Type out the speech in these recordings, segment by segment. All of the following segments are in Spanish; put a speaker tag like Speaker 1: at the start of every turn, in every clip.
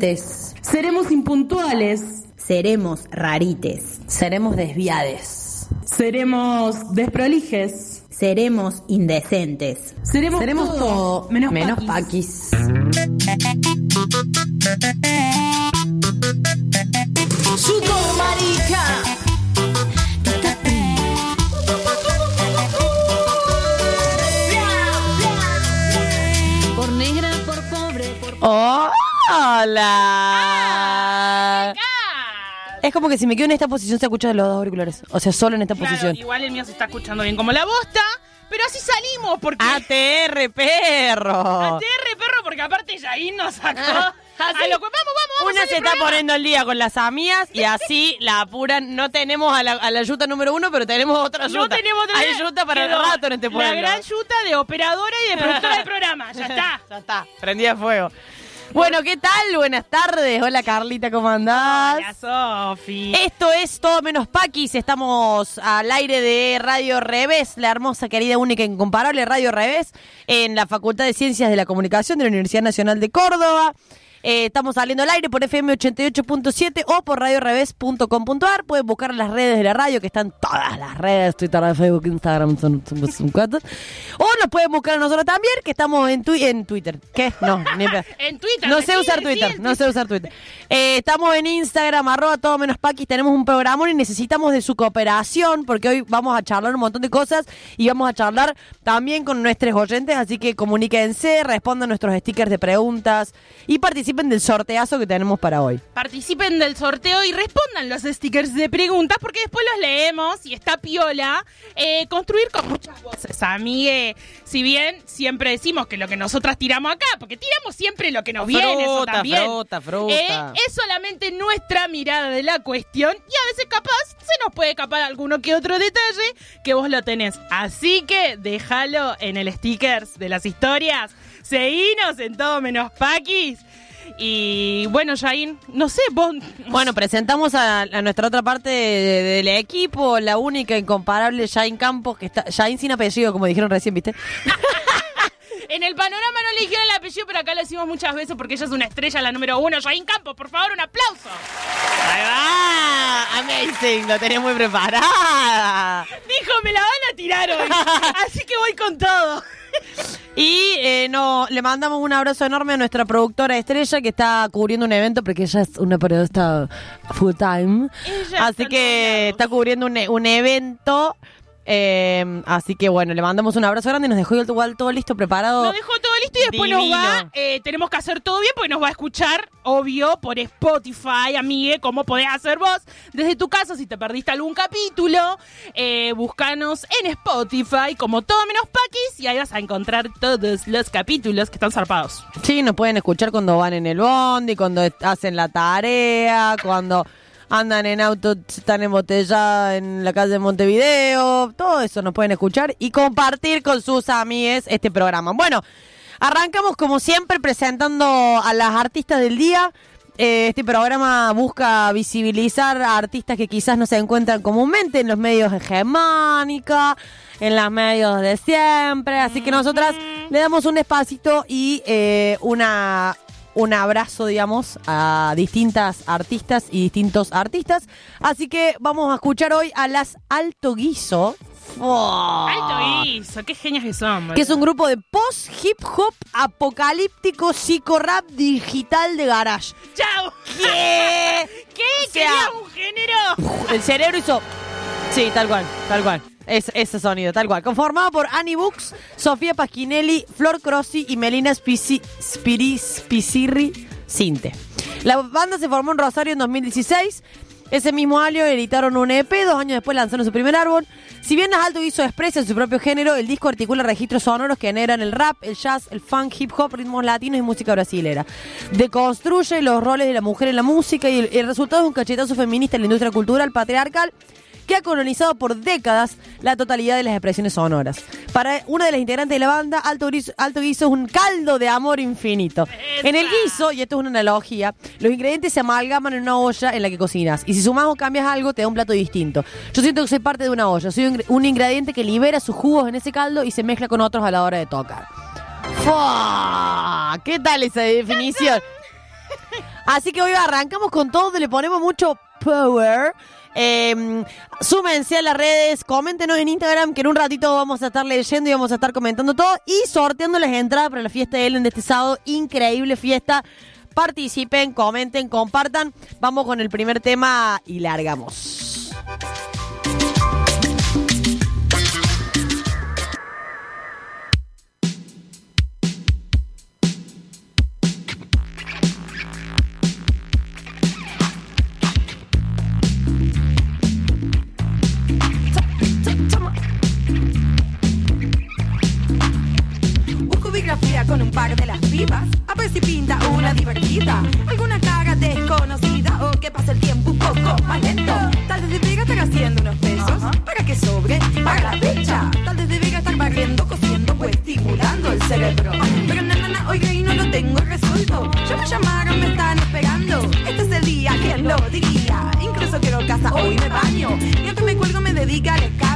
Speaker 1: Seremos impuntuales.
Speaker 2: Seremos rarites.
Speaker 3: Seremos desviades.
Speaker 1: Seremos desprolijes.
Speaker 2: Seremos indecentes.
Speaker 1: Seremos,
Speaker 3: Seremos todo,
Speaker 1: menos,
Speaker 3: menos
Speaker 1: paquis.
Speaker 4: marica.
Speaker 5: Por por
Speaker 3: ¡Hola! Es como que si me quedo en esta posición se escucha de los dos auriculares. O sea, solo en esta
Speaker 6: Claro,
Speaker 3: posición.
Speaker 6: igual el mío se está escuchando bien como la bosta, pero así salimos porque...
Speaker 3: ATR, perro.
Speaker 6: ATR, perro, porque aparte Yain nos sacó...
Speaker 3: Ah,
Speaker 6: a lo que- vamos, vamos.
Speaker 3: Una se
Speaker 6: el
Speaker 3: está
Speaker 6: programa.
Speaker 3: poniendo al día con las amigas y así la apuran. No tenemos a la, a la yuta número uno, pero tenemos otra yuta.
Speaker 6: No tenemos otra
Speaker 3: Hay yuta para el rato en este pueblo.
Speaker 6: La gran yuta de operadora y de productora del programa. Ya está.
Speaker 3: ya está, prendida fuego. Bueno, ¿qué tal? Buenas tardes. Hola Carlita, ¿cómo andás?
Speaker 6: Hola, Sofi.
Speaker 3: Esto es Todo Menos Paquis. Estamos al aire de Radio Revés, la hermosa, querida, única, incomparable Radio Revés, en la Facultad de Ciencias de la Comunicación de la Universidad Nacional de Córdoba. Eh, estamos saliendo al aire por FM 88.7 o por radiorevés.com.ar. Pueden buscar las redes de la radio, que están todas las redes, Twitter, Facebook, Instagram, son, son- son cuatro. O nos pueden buscar a nosotros también, que estamos en, tui- en Twitter. ¿Qué? No, ni en
Speaker 6: Twitter.
Speaker 3: No sé usar Twitter, no sé usar Twitter. Eh, estamos en Instagram, arroba todo menos paquis, tenemos un programón y necesitamos de su cooperación porque hoy vamos a charlar un montón de cosas y vamos a charlar también con nuestros oyentes, así que comuníquense, respondan nuestros stickers de preguntas y participen del sorteazo que tenemos para hoy.
Speaker 6: Participen del sorteo y respondan los stickers de preguntas porque después los leemos y está piola. Eh, construir con muchas voces, amigue. Si bien siempre decimos que lo que nosotras tiramos acá, porque tiramos siempre lo que nos viene, eso también.
Speaker 3: fruta, fruta.
Speaker 6: Eh, es solamente nuestra mirada de la cuestión y a veces capaz se nos puede escapar alguno que otro detalle que vos lo tenés. Así que déjalo en el stickers de las historias. Seguinos en todo menos paquis. Y bueno, Jain, no sé, vos.
Speaker 3: Bueno, presentamos a, a nuestra otra parte de- del equipo, la única, incomparable Jain Campos, que está, Jain sin apellido, como dijeron recién, ¿viste?
Speaker 6: En el panorama no le dijeron el apellido, pero acá lo decimos muchas veces porque ella es una estrella, la número uno. Jain Campos, por favor, un aplauso.
Speaker 3: ¡Ahí va! Amazing, lo tenés muy preparada.
Speaker 6: Dijo, me la van a tirar hoy. Así que voy con todo.
Speaker 3: Y eh, no, le mandamos un abrazo enorme a nuestra productora estrella que está cubriendo un evento porque ella es una periodista full time.
Speaker 6: Ella
Speaker 3: Así que está cubriendo un, un evento. Eh, así que bueno, le mandamos un abrazo grande nos dejó igual todo listo, preparado.
Speaker 6: Nos dejó todo listo y después nos
Speaker 3: Divino.
Speaker 6: va. eh, tenemos que hacer todo bien porque nos va a escuchar, obvio, por Spotify, amigue, como podés hacer vos desde tu casa. Si te perdiste algún capítulo, eh, búscanos en Spotify como todo menos paquis y ahí vas a encontrar todos los capítulos que están zarpados.
Speaker 3: Sí, nos pueden escuchar cuando van en el bondi, cuando hacen la tarea, cuando andan en auto, están embotelladas en la calle de Montevideo, todo eso nos pueden escuchar y compartir con sus amigues este programa. Bueno, arrancamos como siempre presentando a las artistas del día. Eh, Este programa busca visibilizar a artistas que quizás no se encuentran comúnmente en los medios hegemónicos, en los medios de siempre. Así que nosotras le damos un espacito y eh, una, un abrazo, digamos, a distintas artistas y distintos artistas. Así que vamos a escuchar hoy a las Alto Guiso. ¡Oh!
Speaker 6: Alto hizo, qué genios que son.
Speaker 3: que es un grupo de post hip hop apocalíptico psicorap digital de garage.
Speaker 6: ¡Chao!
Speaker 3: ¿Qué?
Speaker 6: ¿Qué?
Speaker 3: O sea-
Speaker 6: ¿Querías un género?
Speaker 3: El cerebro hizo. Sí, tal cual, tal cual. Es, ese sonido, tal cual. Conformado por Annie Books, Sofía Pasquinelli, Flor Crossi y Melina Spici, Spiri, Spicirri Cinte. La banda se formó en Rosario en 2016. Ese mismo año editaron un EP, dos años después lanzaron su primer álbum. Si bien Alto hizo expresa en su propio género, el disco articula registros sonoros que generan el rap, el jazz, el funk, hip hop, ritmos latinos y música brasilera. Deconstruye los roles de la mujer en la música y el, el resultado es un cachetazo feminista en la industria cultural patriarcal que ha colonizado por décadas la totalidad de las expresiones sonoras. Para una de las integrantes de la banda, Alto Guiso, Alto Guiso es un caldo de amor infinito. En el guiso, y esto es una analogía, los ingredientes se amalgaman en una olla en la que cocinas. Y si sumas o cambias algo, te da un plato distinto. Yo siento que soy parte de una olla. Soy un, ingre- un ingrediente que libera sus jugos en ese caldo y se mezcla con otros a la hora de tocar. ¡Fua! ¿Qué tal esa definición? Así que hoy arrancamos con todo, le ponemos mucho power. Eh, súmense a las redes, coméntenos en Instagram que en un ratito vamos a estar leyendo y vamos a estar comentando todo y sorteando las entradas para la fiesta de Ellen de este sábado. Increíble fiesta. Participen, comenten, compartan. Vamos con el primer tema y largamos.
Speaker 7: Con un par de las pibas A ver si pinta una divertida. Alguna cara desconocida O que pase el tiempo un poco más lento. Tal vez debería estar haciendo unos pesos Para que sobre, para la fecha Tal vez debería estar barriendo, cosiendo O estimulando el cerebro. Pero na, na, na, oiga y no lo tengo resuelto. Ya me llamaron, me están esperando. Este es el día, ¿quién lo diría? Incluso quiero casa, hoy me baño. Y antes me cuelgo, me dedica al escabio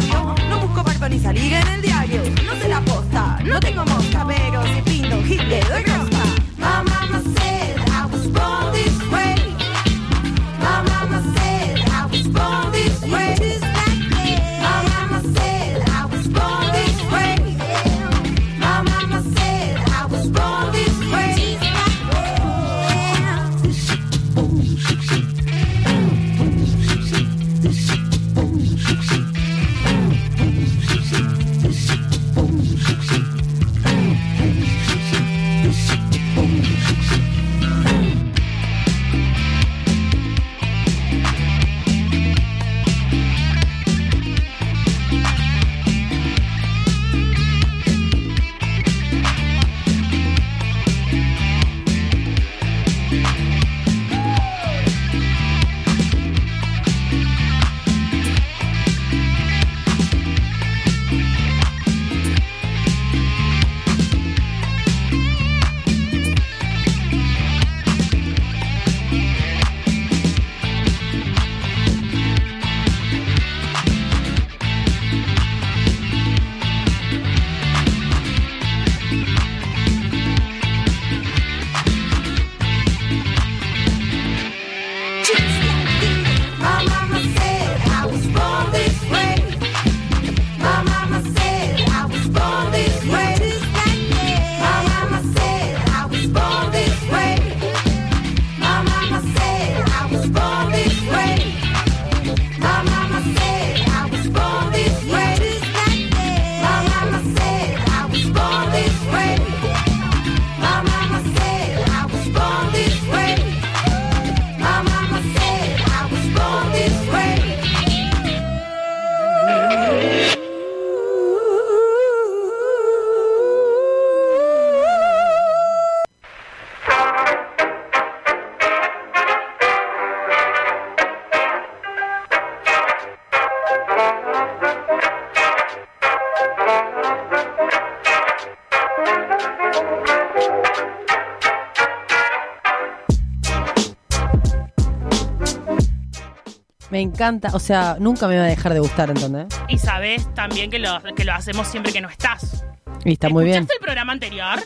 Speaker 3: encanta, o sea, nunca me va a dejar de gustar, ¿entendés?
Speaker 6: Y sabes también que lo, que lo hacemos siempre que no estás.
Speaker 3: Y está muy bien.
Speaker 6: ¿Escuchaste el programa anterior?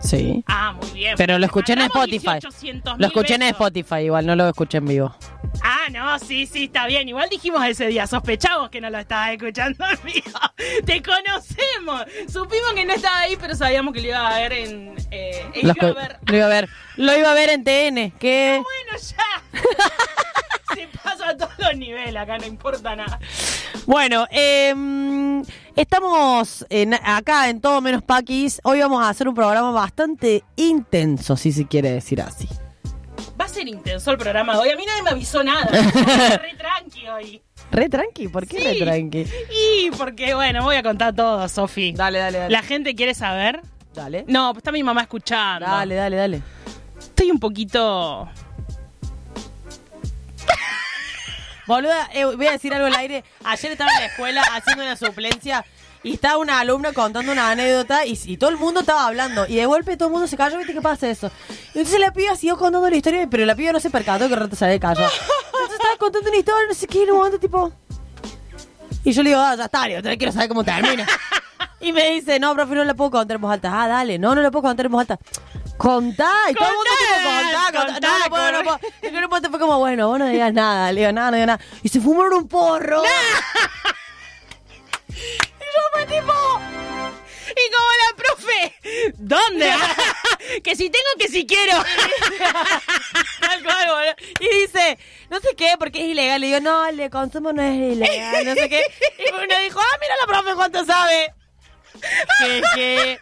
Speaker 3: Sí.
Speaker 6: Ah, muy bien.
Speaker 3: Pero lo escuché en Spotify.
Speaker 6: 1800.000
Speaker 3: Lo escuché en
Speaker 6: besos.
Speaker 3: Spotify, igual, no lo escuché en vivo.
Speaker 6: Ah, no, sí, sí, está bien. Igual dijimos ese día, sospechamos que no lo estabas escuchando en vivo. Te conocemos. Supimos que no estaba ahí, pero sabíamos que lo iba a ver en... Eh,
Speaker 3: Lo,
Speaker 6: iba a ver.
Speaker 3: lo iba a ver. Lo iba a ver en TN. ¿Qué?
Speaker 6: Bueno, ya. Se pasa a todos acá no importa nada.
Speaker 3: Bueno, em, estamos en- acá en Todo Menos Paquis. Hoy vamos a hacer un programa bastante intenso, si se quiere decir así.
Speaker 6: Va a ser intenso el programa de hoy. A mí nadie me avisó nada. Re tranqui hoy.
Speaker 3: Re tranqui, ¿por qué
Speaker 6: Sí.
Speaker 3: re tranqui?
Speaker 6: Y porque, bueno, voy a contar todo, Sofi.
Speaker 3: Dale, dale, dale.
Speaker 6: La gente quiere saber.
Speaker 3: Dale.
Speaker 6: No, pues está mi mamá escuchando.
Speaker 3: Dale, dale, dale.
Speaker 6: Estoy un poquito.
Speaker 3: Boluda, eh, voy a decir algo al aire. Ayer estaba en la escuela haciendo una suplencia y estaba una alumna contando una anécdota y, y todo el mundo estaba hablando. Y de golpe todo el mundo se cayó, ¿viste qué pasa eso? Y entonces la piba siguió contando la historia, pero la piba no se percató que rato se había callado. Entonces estaba contando una historia, no sé qué, en un momento tipo... Y yo le digo, ah, ya está, digo, quiero saber cómo termina. Y me dice, no, profe, no la puedo contar en voz alta. Ah, dale, no, no la puedo contar en voz alta. Contá, y todo el mundo tipo, contá, contá. No, no puedo, no puedo. Y que un punto fue como, bueno, vos no digas nada. Le digo, nada, no digas nada. Y se fumaron un porro.
Speaker 6: Y yo fue tipo. Y como la profe, ¿dónde? que si tengo, que si quiero.
Speaker 3: Y dice, no sé qué, porque es ilegal. Le digo, no, el de consumo no es ilegal, no sé qué. Y uno dijo, ah, mira la profe cuánto sabe. Que, que...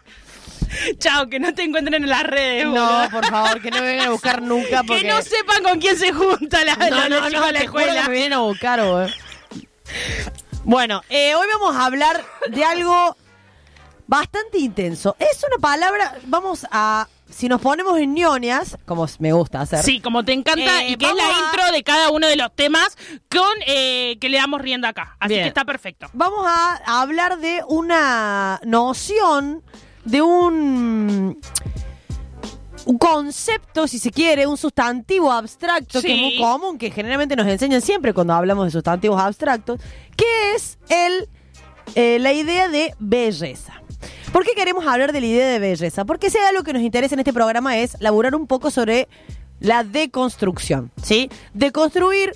Speaker 6: Chao, que no te encuentren en las redes.
Speaker 3: No, por favor, que no me vengan a buscar nunca. Porque...
Speaker 6: Que no sepan con quién se junta la,
Speaker 3: No,
Speaker 6: la,
Speaker 3: no, no,
Speaker 6: de la
Speaker 3: que
Speaker 6: escuela.
Speaker 3: me vienen a buscar, boludo. Bueno, eh, hoy vamos a hablar de algo bastante intenso. Es una palabra, vamos a, si nos ponemos en ñoñas, como me gusta hacer.
Speaker 6: Sí, como te encanta
Speaker 3: Eh,
Speaker 6: y que es la
Speaker 3: a-
Speaker 6: intro de cada uno de los temas con eh, que le damos rienda acá. Así
Speaker 3: Bien.
Speaker 6: que está perfecto.
Speaker 3: Vamos a, a hablar de una noción, de un, un concepto, si se quiere, un sustantivo abstracto que es muy común, que generalmente nos enseñan siempre cuando hablamos de sustantivos abstractos, que es el, eh, la idea de belleza. ¿Por qué queremos hablar de la idea de belleza? Porque si hay algo que nos interesa en este programa es laburar un poco sobre la deconstrucción, ¿sí? Deconstruir,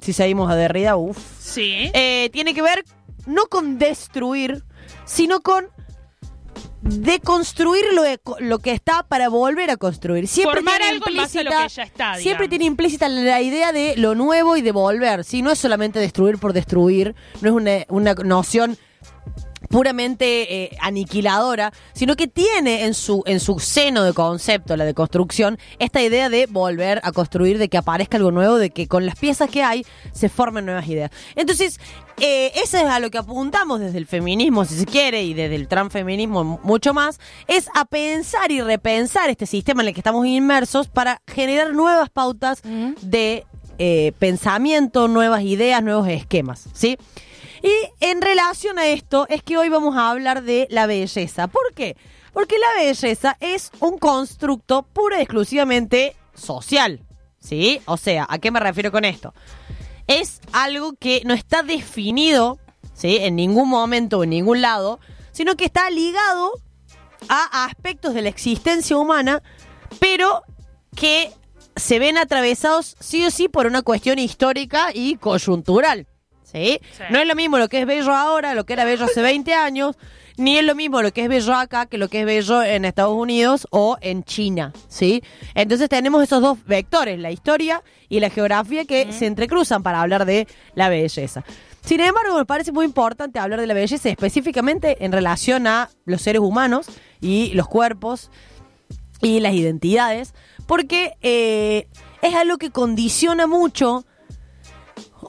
Speaker 3: si seguimos a Derrida, uff,
Speaker 6: Sí.
Speaker 3: eh, tiene que ver no con destruir, sino con deconstruir lo, eco- lo que está para volver a construir. Siempre
Speaker 6: Formar
Speaker 3: tiene
Speaker 6: algo lo
Speaker 3: implícita-
Speaker 6: que ya está,
Speaker 3: Siempre tiene implícita la idea de lo nuevo y de volver. Si no es solamente destruir por destruir, no es una, una noción puramente eh, aniquiladora, sino que tiene en su, en su seno de concepto, la de construcción, esta idea de volver a construir, de que aparezca algo nuevo, de que con las piezas que hay se formen nuevas ideas. Entonces, eh, eso es a lo que apuntamos desde el feminismo, si se quiere, y desde el transfeminismo mucho más, es a pensar y repensar este sistema en el que estamos inmersos para generar nuevas pautas de eh, pensamiento, nuevas ideas, nuevos esquemas, ¿sí? Y en relación a esto es que hoy vamos a hablar de la belleza. ¿Por qué? Porque la belleza es un constructo pura y exclusivamente social. ¿Sí? O sea, ¿a qué me refiero con esto? Es algo que no está definido, ¿sí? En ningún momento o en ningún lado, sino que está ligado a aspectos de la existencia humana, pero que se ven atravesados sí o sí por una cuestión histórica y coyuntural. ¿Sí?
Speaker 6: Sí.
Speaker 3: No es lo mismo lo que es bello ahora, lo que era bello hace 20 años, ni es lo mismo lo que es bello acá que lo que es bello en Estados Unidos o en China, ¿sí? Entonces tenemos esos dos vectores, la historia y la geografía que se entrecruzan para hablar de la belleza. Sin embargo, me parece muy importante hablar de la belleza específicamente en relación a los seres humanos y los cuerpos y las identidades, porque eh, es algo que condiciona mucho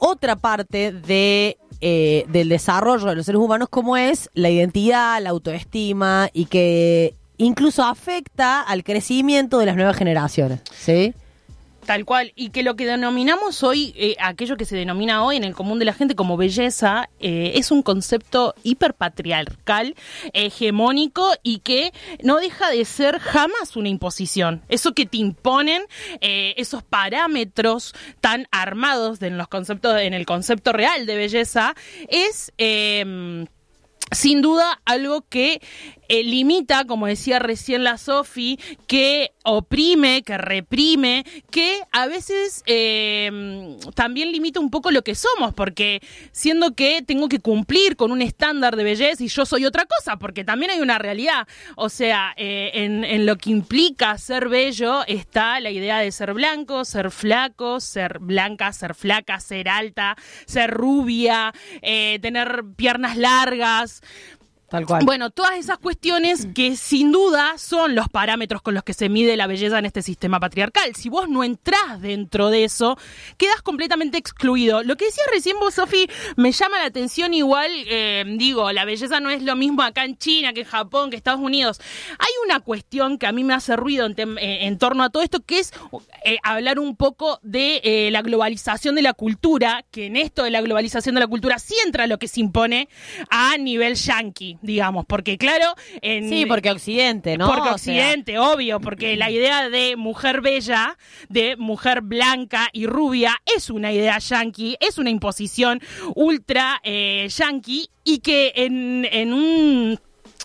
Speaker 3: otra parte de, eh, del desarrollo de los seres humanos, como es la identidad, la autoestima y que incluso afecta al crecimiento de las nuevas generaciones. ¿Sí?
Speaker 6: Tal cual, y que lo que denominamos hoy, eh, aquello que se denomina hoy en el común de la gente como belleza, eh, es un concepto hiperpatriarcal, hegemónico y que no deja de ser jamás una imposición. Eso que te imponen, eh, esos parámetros tan armados en los conceptos, en el concepto real de belleza, es sin duda algo que eh, limita, como decía recién la Sofi, que oprime, que reprime, que a veces eh, también limita un poco lo que somos, porque siendo que tengo que cumplir con un estándar de belleza y yo soy otra cosa, porque también hay una realidad. O sea, eh, en, en lo que implica ser bello está la idea de ser blanco, ser flaco, ser blanca, ser flaca, ser alta, ser rubia, eh, tener piernas largas.
Speaker 3: Tal cual.
Speaker 6: Bueno, todas esas cuestiones que sin duda son los parámetros con los que se mide la belleza en este sistema patriarcal. Si vos no entrás dentro de eso, quedas completamente excluido. Lo que decías recién vos, Sofi, me llama la atención igual, eh, digo, la belleza no es lo mismo acá en China que en Japón, que Estados Unidos. Hay una cuestión que a mí me hace ruido en, eh, en torno a todo esto, que es eh, hablar un poco de eh, la globalización de la cultura, que en esto de la globalización de la cultura sí entra lo que se impone a nivel yanqui, digamos, porque claro, en,
Speaker 3: sí, porque Occidente, ¿no?
Speaker 6: porque
Speaker 3: O sea,
Speaker 6: Occidente, obvio, porque la idea de mujer bella, de mujer blanca y rubia, es una idea yankee, es una imposición ultra eh, yankee y que en, en un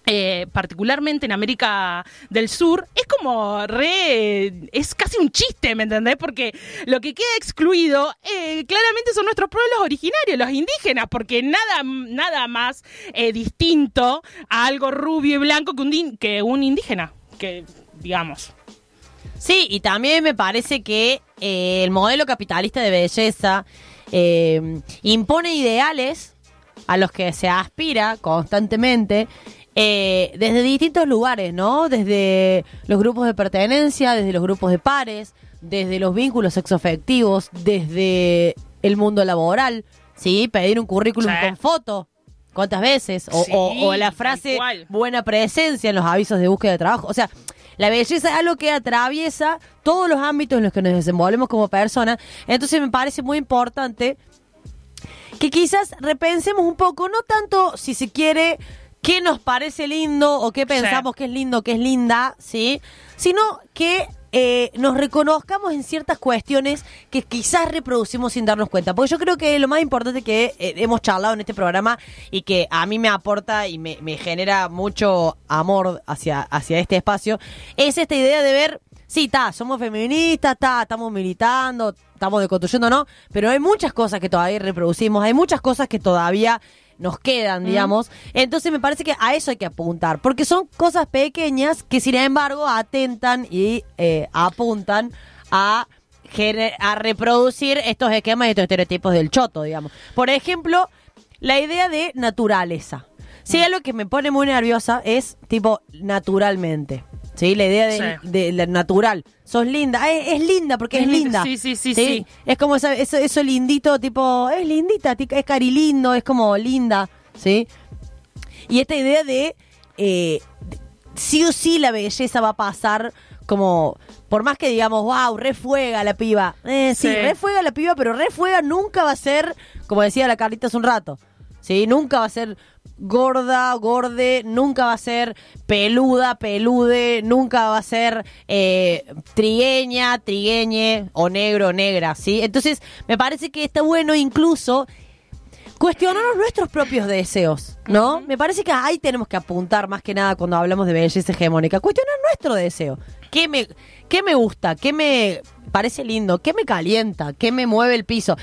Speaker 6: eh, particularmente en América del Sur, es como re. es casi un chiste, ¿me entendés? Porque lo que queda excluido eh, claramente son nuestros pueblos originarios, los indígenas, porque nada, nada más eh, distinto a algo rubio y blanco que un, que un indígena, que digamos.
Speaker 3: Sí, y también me parece que eh, el modelo capitalista de belleza eh, impone ideales a los que se aspira constantemente eh, desde distintos lugares, ¿no? Desde los grupos de pertenencia, desde los grupos de pares, desde los vínculos sexoafectivos, desde el mundo laboral, ¿sí? Pedir un currículum
Speaker 6: Sí.
Speaker 3: con foto. ¿Cuántas veces? O,
Speaker 6: Sí,
Speaker 3: o- o la frase buena presencia en los avisos de búsqueda de trabajo. O sea, la belleza es algo que atraviesa todos los ámbitos en los que nos desenvolvemos como personas. Entonces me parece muy importante que quizás repensemos un poco, no tanto si se quiere qué nos parece lindo o qué pensamos que es lindo, que es linda, ¿sí? Sino que eh, nos reconozcamos en ciertas cuestiones que quizás reproducimos sin darnos cuenta. Porque yo creo que lo más importante que eh, hemos charlado en este programa y que a mí me aporta y me, me genera mucho amor hacia, hacia este espacio es esta idea de ver Sí, está, somos feministas, está, estamos militando, estamos deconstruyendo, ¿no? Pero hay muchas cosas que todavía reproducimos, hay muchas cosas que todavía nos quedan, digamos. Entonces me parece que a eso hay que apuntar, porque son cosas pequeñas que sin embargo atentan y eh, apuntan a, a reproducir estos esquemas y estos estereotipos del choto, digamos. Por ejemplo, la idea de naturaleza. Sí, algo que me pone muy nerviosa es tipo naturalmente. Sí, la idea de,
Speaker 6: Sí.
Speaker 3: de la natural. Sos linda. Ah, Es, es linda porque es,
Speaker 6: Es
Speaker 3: linda.
Speaker 6: Sí, sí, sí, sí.
Speaker 3: Es como esa- eso, eso lindito, tipo, es lindita, es carilindo, es como linda. ¿Sí? Y esta idea de, eh, sí o sí la belleza va a pasar como, por más que digamos, wow, refuega la piba. Eh, sí,
Speaker 6: Sí.
Speaker 3: refuega la piba, pero refuega nunca va a ser, como decía la Carlita hace un rato. ¿Sí? Nunca va a ser gorda, gorde, nunca va a ser peluda, pelude, nunca va a ser eh, trigueña, trigueñe, o negro, negra, ¿sí? Entonces, me parece que está bueno incluso cuestionarnos nuestros propios deseos, ¿no? Me parece que ahí tenemos que apuntar más que nada cuando hablamos de belleza hegemónica. Cuestionar nuestro deseo. ¿Qué me, qué me gusta? ¿Qué me parece lindo? ¿Qué me calienta? ¿Qué me mueve el piso?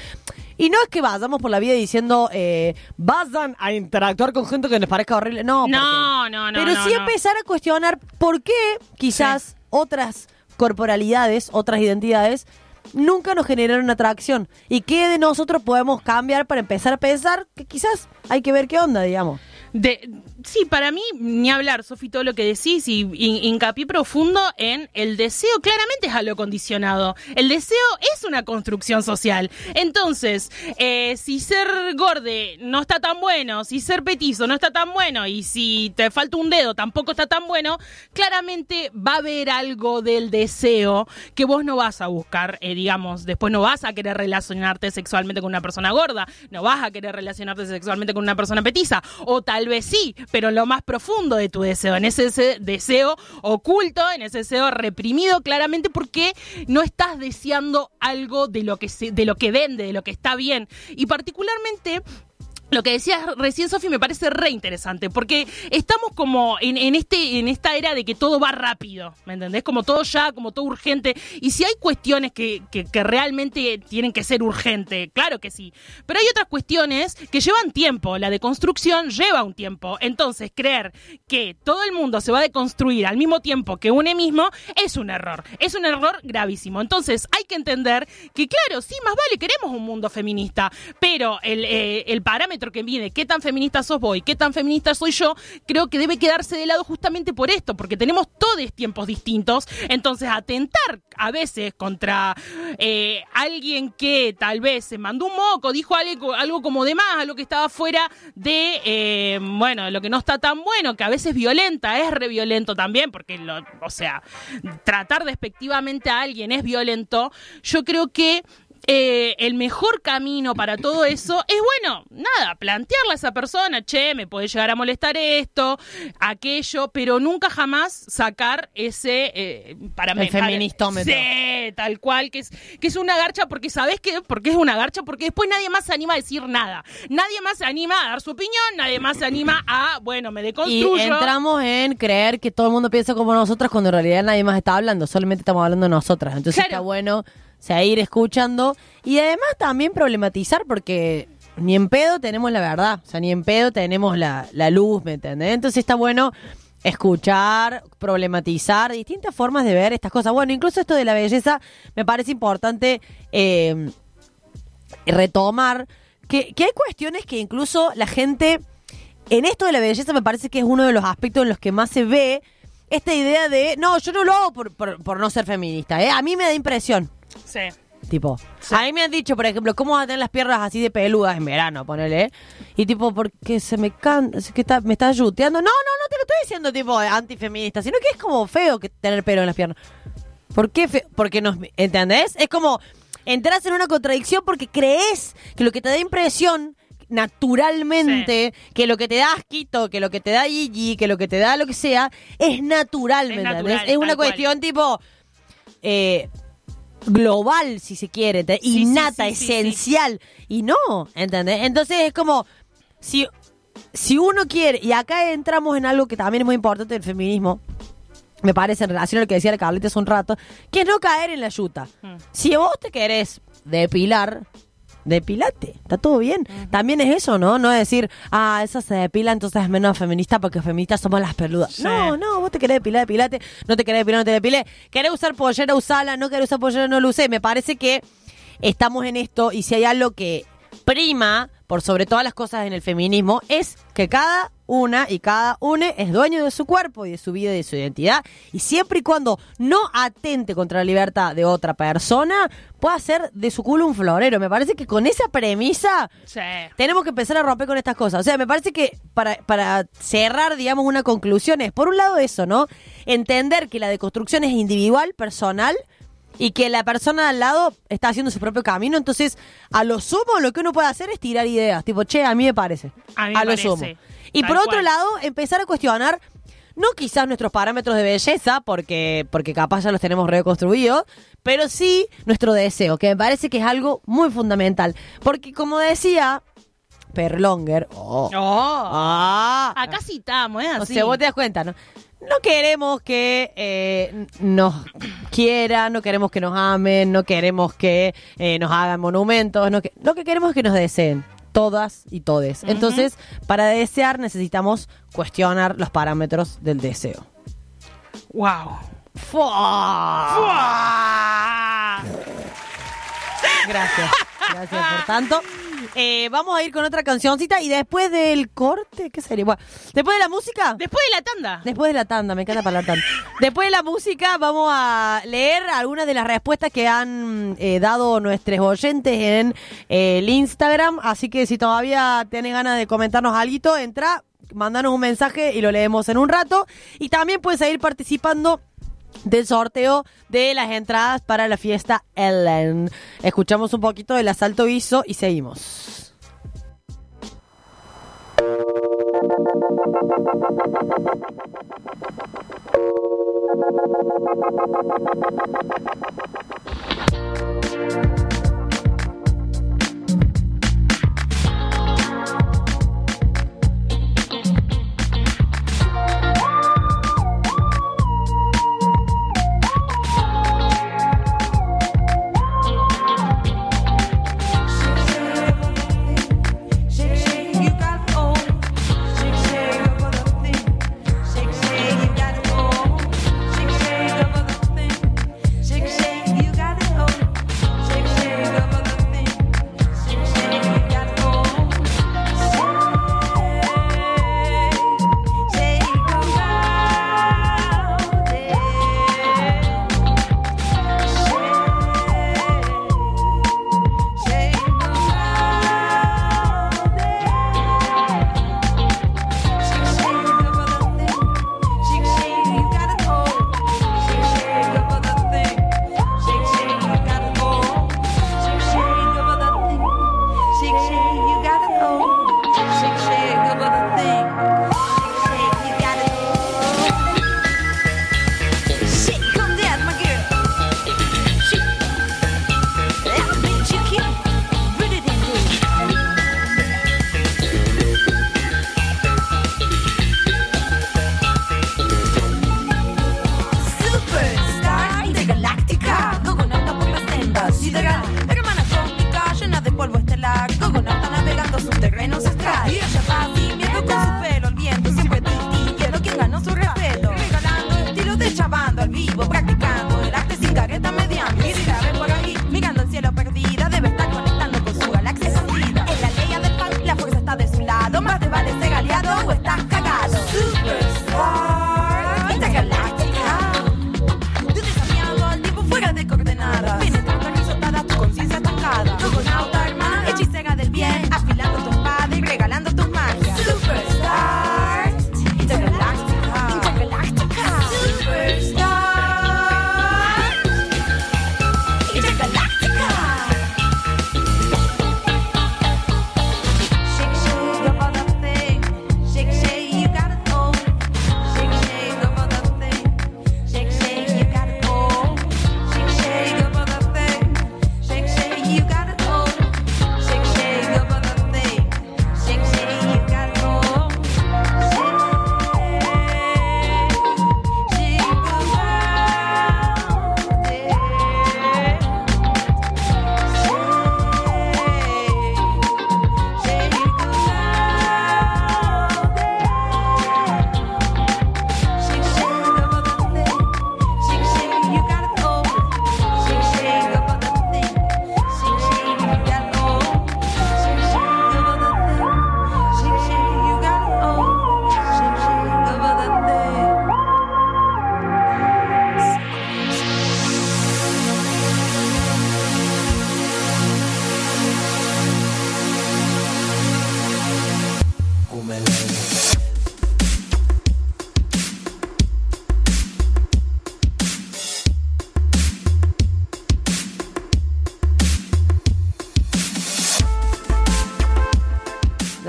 Speaker 3: Y no es que vayamos por la vida diciendo, eh, vayan a interactuar con gente que les parezca horrible. No,
Speaker 6: No, no, no,
Speaker 3: Pero
Speaker 6: no,
Speaker 3: sí
Speaker 6: no.
Speaker 3: empezar a cuestionar por qué quizás otras corporalidades, otras identidades, nunca nos generaron atracción. ¿Y qué de nosotros podemos cambiar para empezar a pensar que quizás hay que ver qué onda, digamos?
Speaker 6: De, sí, para mí, ni hablar, Sofi, todo lo que decís y hin- hincapié profundo en el deseo, claramente es algo condicionado. El deseo es una construcción social. Entonces, eh, si ser gorde no está tan bueno, si ser petizo no está tan bueno y si te falta un dedo tampoco está tan bueno, claramente va a haber algo del deseo que vos no vas a buscar, eh, digamos, después no vas a querer relacionarte sexualmente con una persona gorda, no vas a querer relacionarte sexualmente con una persona petiza, o tal vez sí, pero en lo más profundo de tu deseo, en ese, ese deseo oculto, en ese deseo reprimido, claramente porque no estás deseando algo de lo que se, de lo que vende, de lo que está bien, y particularmente lo que decías recién, Sofi, me parece re interesante, porque estamos como en, este, en esta era de que todo va rápido, ¿me entendés? Como todo ya, como todo urgente. Y si hay cuestiones que, que, que realmente tienen que ser urgentes, claro que sí. Pero hay otras cuestiones que llevan tiempo. La deconstrucción lleva un tiempo. Entonces, creer que todo el mundo se va a deconstruir al mismo tiempo que une mismo es un error. Es un error gravísimo. Entonces, hay que entender que, claro, sí, más vale, queremos un mundo feminista, pero el, eh, el parámetro que mide qué tan feminista sos vos y qué tan feminista soy yo, creo que debe quedarse de lado justamente por esto, porque tenemos todos tiempos distintos. Entonces, atentar a veces contra eh, alguien que tal vez se mandó un moco, dijo algo, algo como de más, algo que estaba fuera de, eh, bueno, lo que no está tan bueno, que a veces violenta, es re violento también, porque, lo, o sea, tratar despectivamente a alguien es violento. Yo creo que eh, el mejor camino para todo eso es, bueno, nada, plantearle a esa persona, che, me puede llegar a molestar esto, aquello, pero nunca jamás sacar ese eh, para
Speaker 3: El feministómetro.
Speaker 6: Sí, tal cual, que es, que es una garcha, porque ¿sabés qué? Porque es una garcha, porque después nadie más se anima a decir nada. Nadie más se anima a dar su opinión, nadie más se anima a, bueno, me
Speaker 3: Y
Speaker 6: deconstruyo.
Speaker 3: entramos en creer que todo el mundo piensa como nosotras cuando en realidad nadie más está hablando, solamente estamos hablando nosotras. Entonces
Speaker 6: Claro.
Speaker 3: está bueno seguir escuchando y además también problematizar porque ni en pedo tenemos la verdad, o sea, ni en pedo tenemos la, la luz, ¿me entendés? Entonces está bueno escuchar, problematizar, distintas formas de ver estas cosas. Bueno, incluso esto de la belleza me parece importante eh, retomar que, que hay cuestiones que incluso la gente, en esto de la belleza me parece que es uno de los aspectos en los que más se ve esta idea de, no, yo no lo hago por, por- por no ser feminista, ¿eh? a mí me da impresión.
Speaker 6: Sí.
Speaker 3: Tipo, a mí me han dicho, por ejemplo, ¿cómo vas a tener las piernas así de peludas en verano? Ponele. Y tipo, porque se me can... es que está- me estás yuteando. No, no, no te lo estoy diciendo tipo antifeminista, sino que es como feo que tener pelo en las piernas. ¿Por qué feo? Porque nos... ¿Entendés? Es como entras en una contradicción porque crees que lo que te da impresión naturalmente, que lo que te da asquito, que lo que te da Gigi, que lo que te da lo que sea, es natural, ¿me
Speaker 6: Es
Speaker 3: entendés?
Speaker 6: natural,
Speaker 3: Es una
Speaker 6: cual.
Speaker 3: cuestión tipo... Eh, global, si se quiere, te-
Speaker 6: sí,
Speaker 3: innata,
Speaker 6: sí, sí,
Speaker 3: esencial. Y no, ¿entendés? Entonces es como, si, si uno quiere, y acá entramos en algo que también es muy importante del feminismo, me parece, en relación a lo que decía la Carlita hace un rato, que es no caer en la yuta.
Speaker 6: Mm.
Speaker 3: Si vos te querés depilar, depilate, está todo bien. También es eso, ¿no? No decir, ah, esa se depila, entonces es menos feminista porque feministas somos las peludas.
Speaker 6: Sí.
Speaker 3: No, no, vos te querés depilar, depilate, no te querés depilar, no te depilé. Querés usar pollera, usala, no querés usar pollera, no lo usé. Me parece que estamos en esto y si hay algo que prima por sobre todas las cosas en el feminismo es que cada una y cada une es dueño de su cuerpo y de su vida y de su identidad y siempre y cuando no atente contra la libertad de otra persona pueda hacer de su culo un florero. Me parece que con esa premisa
Speaker 6: Sí.
Speaker 3: tenemos que empezar a romper con estas cosas. O sea, me parece que para, para cerrar, digamos, una conclusión es, por un lado eso, ¿no? Entender que la deconstrucción es individual, personal, y que la persona al lado está haciendo su propio camino. Entonces, a lo sumo, lo que uno puede hacer es tirar ideas. Tipo, che, a mí me parece.
Speaker 6: A mí me
Speaker 3: lo
Speaker 6: parece.
Speaker 3: sumo. Y
Speaker 6: Tal
Speaker 3: por otro
Speaker 6: cual.
Speaker 3: lado, empezar a cuestionar no quizás nuestros parámetros de belleza, porque, porque capaz ya los tenemos reconstruidos, pero sí nuestro deseo, que me parece que es algo muy fundamental. Porque como decía Perlonger, oh,
Speaker 6: Oh.
Speaker 3: ah,
Speaker 6: Acá citamos, ¿eh?
Speaker 3: o
Speaker 6: Así.
Speaker 3: sea, vos te das cuenta, ¿no? No queremos que eh, nos quieran, no queremos que nos amen, no queremos que eh, nos hagan monumentos, no que, lo que queremos es que nos deseen, todas y todes. Entonces, para desear necesitamos cuestionar los parámetros del deseo.
Speaker 6: Wow.
Speaker 3: Gracias, gracias por tanto. Eh, vamos a ir con otra cancioncita y después del corte, ¿qué sería? Bueno, después de la música...
Speaker 6: Después de la tanda.
Speaker 3: Después de la tanda, me encanta hablar tanto. Después de la música vamos a leer algunas de las respuestas que han eh, dado nuestros oyentes en eh, el Instagram. Así que si todavía tienen ganas de comentarnos algo, entra, mandanos un mensaje y lo leemos en un rato. Y también puedes seguir participando del sorteo de las entradas para la fiesta Ellen. Escuchamos un poquito del asalto ISO y seguimos.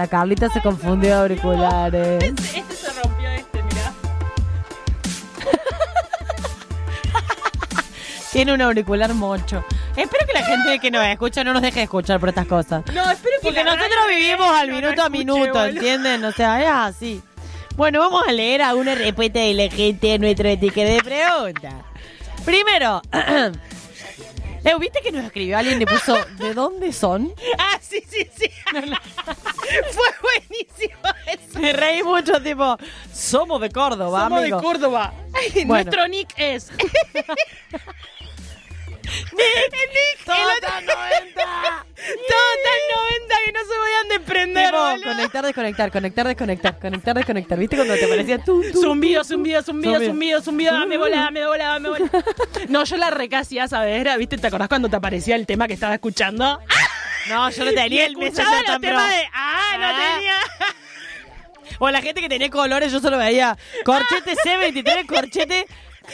Speaker 3: La Carlita se confundió de auriculares.
Speaker 6: Este, este se rompió este, mirá.
Speaker 3: Tiene un auricular mocho. Espero que la gente que nos escucha no nos deje de escuchar por estas cosas.
Speaker 6: No, espero que
Speaker 3: Porque
Speaker 6: la
Speaker 3: nosotros
Speaker 6: radio
Speaker 3: vivimos al
Speaker 6: no
Speaker 3: minuto a
Speaker 6: escuche,
Speaker 3: minuto,
Speaker 6: boludo.
Speaker 3: ¿entienden? O sea, es así. Bueno, vamos a leer alguna respuesta de la gente a nuestro etiquete de pregunta. Primero, Leo, ¿viste que nos escribió alguien y puso ¿de dónde son?
Speaker 6: Ah, sí, sí, sí. Fue buenísimo eso.
Speaker 3: Me reí mucho, tipo, somos de Córdoba,
Speaker 6: Somos
Speaker 3: amigo.
Speaker 6: de Córdoba.
Speaker 3: Bueno.
Speaker 6: Nuestro nick es. Nick,
Speaker 3: Total
Speaker 6: el otro-
Speaker 3: 90.
Speaker 6: Total 90 que no se podían desprender,
Speaker 3: Tipo, conectar, desconectar, conectar, desconectar, conectar, desconectar. ¿Viste cuando te parecía tú?
Speaker 6: Zumbido, zumbido, zumbido,
Speaker 3: Zumbido.
Speaker 6: zumbido, dame bola, dame bola, dame bola. No, yo la recasía, ¿sabes? Era, ¿viste? ¿Te acordás cuando te aparecía el tema que estaba escuchando?
Speaker 3: No, yo no tenía el tan
Speaker 6: temas de, ah, no
Speaker 3: Ah.
Speaker 6: tenía.
Speaker 3: O la gente que tenía colores, yo solo veía corchete C23, corchete,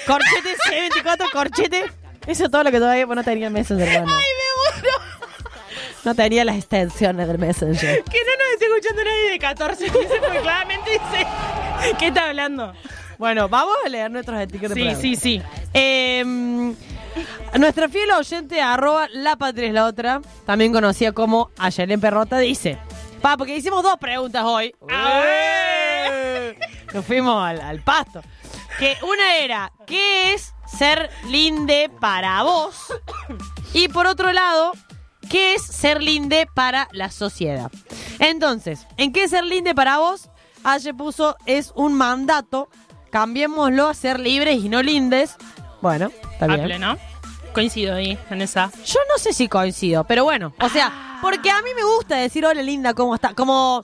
Speaker 3: corchete C24, corchete. Eso es todo lo que todavía pues no tenía el Messenger, hermano.
Speaker 6: Ay, me muero.
Speaker 3: No tenía las extensiones del Messenger.
Speaker 6: Que no nos esté escuchando nadie de 14, 15, porque claramente dice, ¿qué está hablando?
Speaker 3: Bueno, vamos a leer nuestros etiquetes. de
Speaker 6: Sí, sí, sí.
Speaker 3: Eh, nuestra fiel oyente, arroba la patria es la otra, también conocida como Ayelen Perrota, dice. Pa, porque hicimos dos preguntas hoy.
Speaker 6: A
Speaker 3: ¡Eh! Nos fuimos al, al pasto. Que una era, ¿qué es ser linde para vos? Y por otro lado, ¿qué es ser linde para la sociedad? Entonces, ¿en qué ser linde para vos? Aye puso, es un mandato. Cambiémoslo a ser libres y no lindes. Bueno, está bien.
Speaker 6: ¿no? Coincido ahí en esa.
Speaker 3: Yo no sé si coincido, pero bueno, o sea, porque a mí me gusta decir hola linda, ¿cómo está? Como,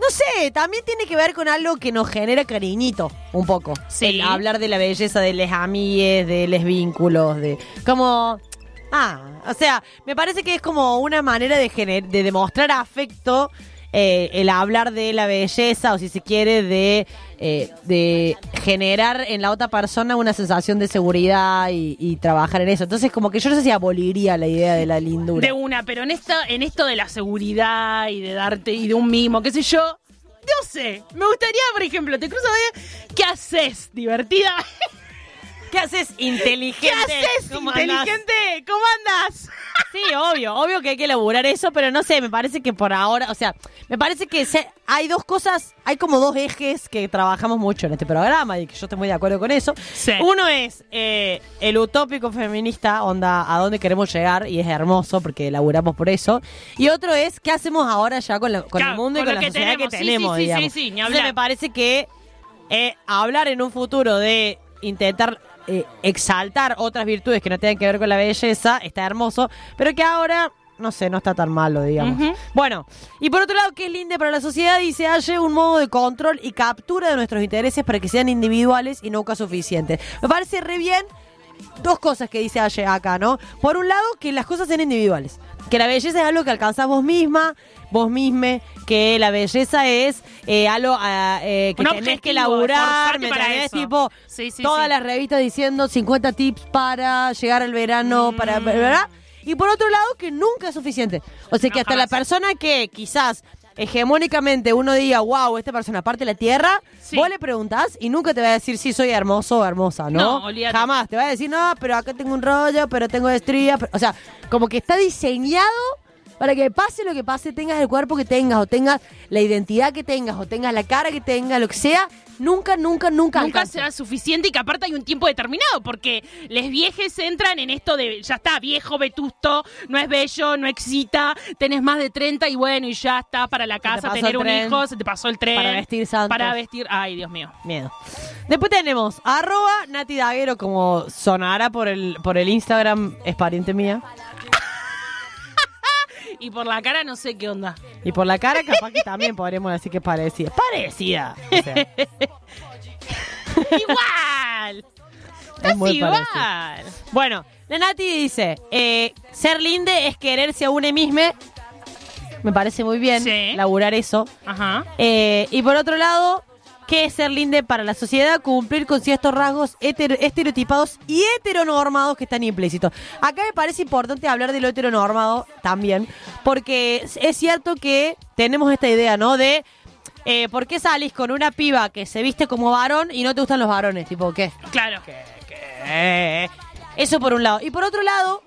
Speaker 3: no sé, también tiene que ver con algo que nos genera cariñito, un poco.
Speaker 6: Sí.
Speaker 3: El hablar de la belleza de les amigues, de les vínculos, de como... Ah, o sea, me parece que es como una manera de, gener- de demostrar afecto eh, el hablar de la belleza o si se quiere de, eh, de generar en la otra persona una sensación de seguridad y, trabajar en eso. Entonces como que yo no sé si aboliría la idea de la lindura.
Speaker 6: De una, pero en esta, en esto de la seguridad y de darte y de un mimo, qué sé yo, no sé. Me gustaría, por ejemplo, te cruzo de ¿qué haces? Divertida.
Speaker 3: ¿Qué haces
Speaker 6: ¿Qué
Speaker 3: inteligente?
Speaker 6: haces?
Speaker 3: ¿Cómo andás?
Speaker 6: Inteligente. ¿Cómo andas?
Speaker 3: Sí, obvio, obvio que hay que elaborar eso, pero no sé, me parece que por ahora, o sea, me parece que se- hay dos cosas, hay como dos ejes que trabajamos mucho en este programa y que yo estoy muy de acuerdo con eso.
Speaker 6: Sí.
Speaker 3: Uno es eh, el utópico feminista, onda, a dónde queremos llegar y es hermoso porque elaboramos por eso. Y otro es qué hacemos ahora ya con, la- con el mundo y
Speaker 6: con
Speaker 3: la
Speaker 6: que
Speaker 3: sociedad que
Speaker 6: tenemos. Sí, sí,
Speaker 3: tenemos,
Speaker 6: sí, sí,
Speaker 3: digamos. Entonces me parece que eh, hablar en un futuro de intentar eh, exaltar otras virtudes que no tengan que ver con la belleza está hermoso, pero que ahora, no sé, no está tan malo, digamos. Bueno, y por otro lado, que es lindo para la sociedad, dice Aye, un modo de control y captura de nuestros intereses para que sean individuales y nunca suficientes. Me parece re bien dos cosas que dice Aye acá, ¿no? Por un lado, que las cosas sean individuales. Que la belleza es algo que alcanzás vos misma, vos misma, que la belleza es eh, algo ah, eh, que
Speaker 6: Un
Speaker 3: tenés
Speaker 6: objetivo,
Speaker 3: que laburar, ¿me
Speaker 6: para eso.
Speaker 3: Tipo,
Speaker 6: Sí, sí,
Speaker 3: todas
Speaker 6: sí.
Speaker 3: las revistas diciendo 50 tips para llegar al verano,
Speaker 6: Mm.
Speaker 3: para, ¿verdad? Y por otro lado, que nunca es suficiente. O sea, que hasta la persona que quizás hegemónicamente uno diga, wow, esta persona parte de la tierra,
Speaker 6: Sí.
Speaker 3: vos le preguntás y nunca te va a decir si soy hermoso o hermosa, ¿no?
Speaker 6: No.
Speaker 3: Jamás. Te va a decir, no, pero acá tengo un rollo, pero tengo estrías. pero-". O sea, como que está diseñado para que pase lo que pase, tengas el cuerpo que tengas, o tengas la identidad que tengas, o tengas la cara que tengas, lo que sea, nunca, nunca, nunca,
Speaker 6: Nunca
Speaker 3: alcanza.
Speaker 6: será suficiente y que aparte hay un tiempo determinado, porque les viejes entran en esto de ya está, viejo, vetusto, no es bello, no excita, tenés más de 30 y bueno, y ya está para la casa tener un
Speaker 3: tren.
Speaker 6: hijo, se te pasó el tren.
Speaker 3: Para vestir santos.
Speaker 6: Para vestir, ay, Dios mío.
Speaker 3: Miedo. Después tenemos arroba Nati Daguero, como sonará por el, por el Instagram, es pariente mía.
Speaker 6: Y por la cara no sé qué onda.
Speaker 3: Y por la cara, capaz que también podríamos decir que es parecida. Parecida. O sea,
Speaker 6: igual.
Speaker 3: es muy
Speaker 6: igual.
Speaker 3: Bueno, la Nati dice, eh, ser linde es quererse a uno mismo. Me parece muy bien
Speaker 6: Sí.
Speaker 3: laburar eso.
Speaker 6: Ajá.
Speaker 3: Eh, y por otro lado, ¿Qué es ser linde para la sociedad? Cumplir con ciertos rasgos hetero- estereotipados y heteronormados que están implícitos. Acá me parece importante hablar de lo heteronormado también, porque es- cierto que tenemos esta idea, ¿no? De eh, ¿por qué salís con una piba que se viste como varón y no te gustan los varones? Tipo, ¿qué?
Speaker 6: Claro.
Speaker 3: Eh, Eso por un lado. Y por otro lado,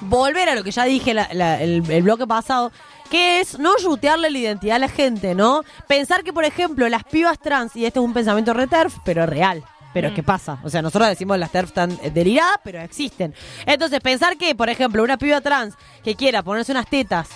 Speaker 3: volver a lo que ya dije la- la- el, el bloque pasado, que es no yutearle la identidad a la gente, ¿no? Pensar que, por ejemplo, las pibas trans, y este es un pensamiento reterf, pero real. Pero ¿qué pasa? O sea, nosotros decimos las TERF están eh, deliradas, pero existen. Entonces, pensar que, por ejemplo, una piba trans que quiera ponerse unas tetas,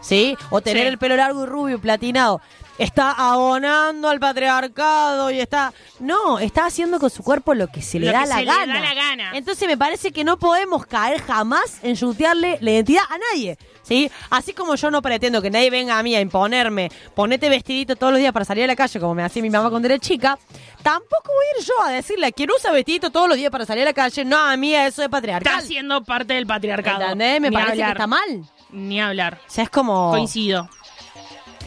Speaker 3: ¿sí? O tener
Speaker 6: Sí.
Speaker 3: el pelo largo y rubio, platinado, está abonando al patriarcado y está... No, está haciendo con su cuerpo lo que se le,
Speaker 6: Lo
Speaker 3: da,
Speaker 6: que
Speaker 3: la
Speaker 6: se le
Speaker 3: gana.
Speaker 6: da la gana.
Speaker 3: Entonces me parece que no podemos caer jamás en yutearle la identidad a nadie. ¿Sí? Así como yo no pretendo que nadie venga a mí a imponerme, ponete vestidito todos los días para salir a la calle, como me hacía mi mamá cuando era chica, tampoco voy a ir yo a decirle a quien usa vestidito todos los días para salir a la calle, no, a mí eso es
Speaker 6: Está
Speaker 3: patriarcal.
Speaker 6: siendo parte del patriarcado.
Speaker 3: ¿Entendés? Me
Speaker 6: Ni
Speaker 3: parece que está mal.
Speaker 6: Ni hablar.
Speaker 3: O sea, es como...
Speaker 6: Coincido.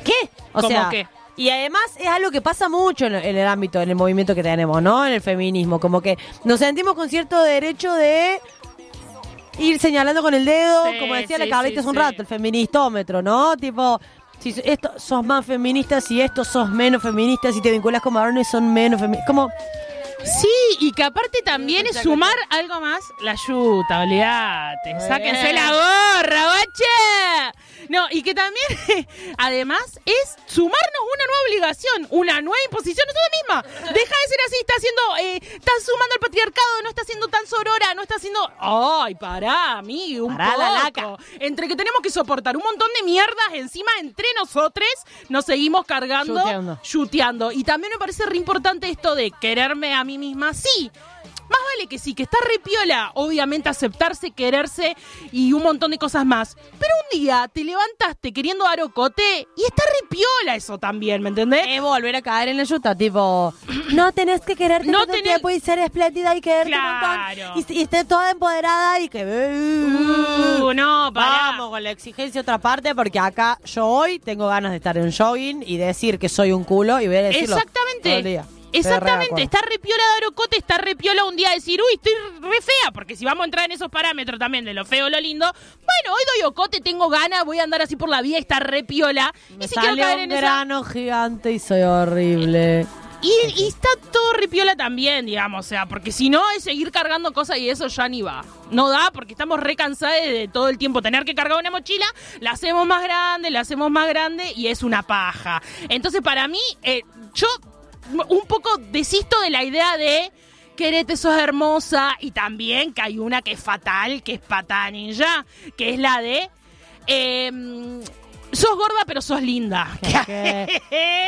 Speaker 3: ¿Qué? O
Speaker 6: ¿Cómo
Speaker 3: sea,
Speaker 6: qué?
Speaker 3: Y además es algo que pasa mucho en, en el ámbito, en el movimiento que tenemos, ¿no? En el feminismo. Como que nos sentimos con cierto derecho de ir señalando con el dedo,
Speaker 6: Sí,
Speaker 3: como decía
Speaker 6: sí,
Speaker 3: la Carlita
Speaker 6: sí,
Speaker 3: hace un
Speaker 6: sí.
Speaker 3: rato, el feministómetro, ¿no? Tipo, si esto sos más feminista, si estos sos menos feministas, si te vinculas con varones son menos feministas. Como,
Speaker 6: Sí, y que aparte también es sumar algo más la yuta, olvídate. Sáquense la gorra, bache. No, y que también, además, es sumarnos una nueva obligación, una nueva imposición nosotros misma. Deja de ser así, está haciendo, eh, está sumando al patriarcado, no está siendo tan sorora, no está haciendo. Ay, pará, amigo, un
Speaker 3: Pará, la
Speaker 6: poco.
Speaker 3: laca.
Speaker 6: Entre que tenemos que soportar un montón de mierdas encima entre nosotros, nos seguimos cargando,
Speaker 3: Yuteando.
Speaker 6: yuteando. Y también me parece re importante esto de quererme a mí misma. Sí, más vale que sí, que está re piola, obviamente aceptarse, quererse y un montón de cosas más. Pero un día te levantaste queriendo dar ocote y está re piola eso también, ¿me entendés?
Speaker 3: es volver a caer en la yuta, tipo, no tenés que quererte
Speaker 6: No
Speaker 3: todo
Speaker 6: tenés-
Speaker 3: tiempo y ser espléndida y quererte
Speaker 6: Claro.
Speaker 3: un montón. Y, y estar toda empoderada y que...
Speaker 6: Uh, no, pará.
Speaker 3: Vamos con la exigencia otra parte, porque acá yo hoy tengo ganas de estar en jogging y decir que soy un culo y voy a decirlo
Speaker 6: Exactamente.
Speaker 3: todo el día. Re
Speaker 6: Exactamente, está re piola dar ocote, está re piola un día decir, uy, estoy re fea, porque si vamos a entrar en esos parámetros también de lo feo, lo lindo, bueno, hoy doy ocote, tengo ganas, voy a andar así por la vida, está re piola.
Speaker 3: Me
Speaker 6: y si quiero
Speaker 3: sale
Speaker 6: caer
Speaker 3: un
Speaker 6: en esa...
Speaker 3: grano gigante y soy horrible.
Speaker 6: Y, y está todo ripiola también, digamos, o sea, porque si no es seguir cargando cosas y eso ya ni va. No da porque estamos re cansados de todo el tiempo tener que cargar una mochila, la hacemos más grande, la hacemos más grande y es una paja. Entonces para mí, eh, yo un poco desisto de la idea de querete, sos hermosa y también que hay una que es fatal, que es patada ninja, que es la de... em, sos gorda pero sos linda.
Speaker 3: Que,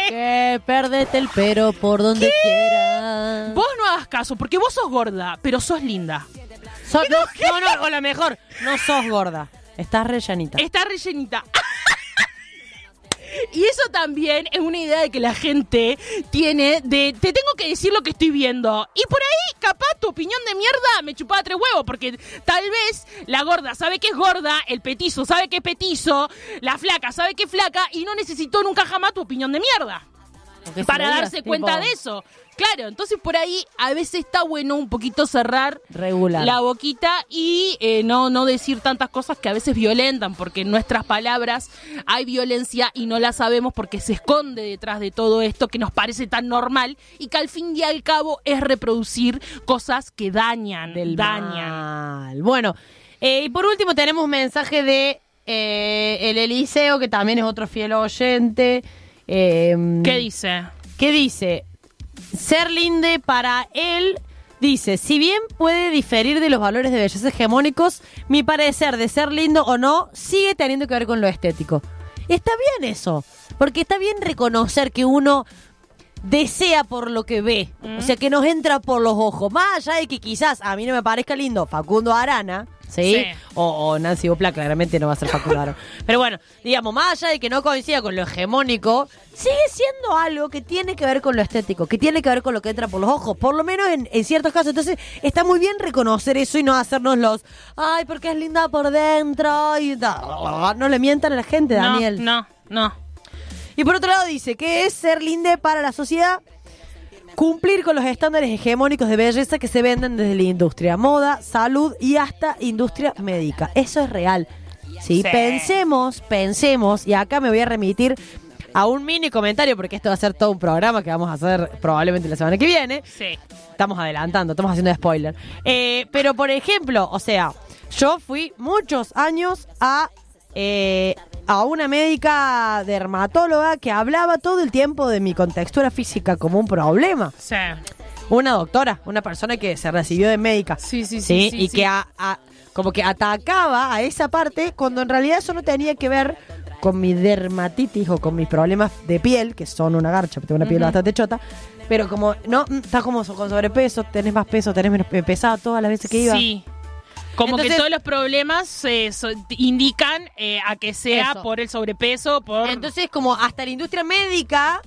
Speaker 3: que perdete el pero por donde quieras.
Speaker 6: Vos no hagas caso, porque vos sos gorda, pero sos linda.
Speaker 3: So- no, no, no, o la mejor, no sos gorda. Estás rellenita.
Speaker 6: Está rellenita. Y eso también es una idea de que la gente tiene de te tengo que decir lo que estoy viendo. Y por ahí, capaz, tu opinión de mierda me chupaba tres huevos, porque tal vez la gorda sabe que es gorda, el petizo sabe que es petizo, la flaca sabe que es flaca, y no necesitó nunca jamás tu opinión de mierda
Speaker 3: Porque
Speaker 6: para
Speaker 3: digas,
Speaker 6: darse
Speaker 3: tipo,
Speaker 6: cuenta de eso. Claro, entonces por ahí a veces está bueno un poquito cerrar
Speaker 3: Regular.
Speaker 6: la boquita y eh, no, no decir tantas cosas que a veces violentan, porque en nuestras palabras hay violencia y no la sabemos porque se esconde detrás de todo esto que nos parece tan normal y que al fin y al cabo es reproducir cosas que dañan,
Speaker 3: del
Speaker 6: dañan.
Speaker 3: mal. Bueno, eh, y por último tenemos un mensaje de eh, el Eliseo, que también es otro fiel oyente. Eh,
Speaker 6: ¿Qué dice?
Speaker 3: que dice, ser linde para él, dice, si bien puede diferir de los valores de belleza hegemónicos, mi parecer de ser lindo o no sigue teniendo que ver con lo estético. Está bien eso, porque está bien reconocer que uno desea por lo que ve, o sea, que nos entra por los ojos, más allá de que quizás a mí no me parezca lindo Facundo Arana, ¿sí?
Speaker 6: Sí.
Speaker 3: O, o Nancy Opla, claramente no va a ser Arana. Pero bueno, digamos, más allá de que no coincida con lo hegemónico, sigue siendo algo que tiene que ver con lo estético, que tiene que ver con lo que entra por los ojos, por lo menos en, en ciertos casos. Entonces, está muy bien reconocer eso y no hacernos los, ay, porque es linda por dentro y da". No le mientan a la gente, Daniel.
Speaker 6: No, no, no.
Speaker 3: Y por otro lado dice que es ser linde para la sociedad. Cumplir con los estándares hegemónicos de belleza que se venden desde la industria, moda, salud y hasta industria médica. Eso es real. ¿sí?
Speaker 6: Sí.
Speaker 3: Pensemos, pensemos, y acá me voy a remitir a un mini comentario, porque esto va a ser todo un programa que vamos a hacer probablemente la semana que viene.
Speaker 6: Sí.
Speaker 3: Estamos adelantando, estamos haciendo spoiler. Eh, pero, por ejemplo, o sea, yo fui muchos años a, eh, a una médica dermatóloga que hablaba todo el tiempo de mi contextura física como un problema.
Speaker 6: Sí.
Speaker 3: Una doctora, una persona que se recibió de médica.
Speaker 6: Sí, sí, sí, sí,
Speaker 3: y
Speaker 6: sí.
Speaker 3: que a- a- como que atacaba a esa parte cuando en realidad eso no tenía que ver con mi dermatitis o con mis problemas de piel, que son una garcha, porque tengo una piel bastante chota. Pero como, no, mm, estás como con sobrepeso, tenés más peso, tenés menos pe- pesado todas las veces que iba.
Speaker 6: Sí. Como que todos los problemas eh, so- indican eh, a que sea
Speaker 3: Eso.
Speaker 6: por el sobrepeso, por...
Speaker 3: Entonces, como hasta la industria médica,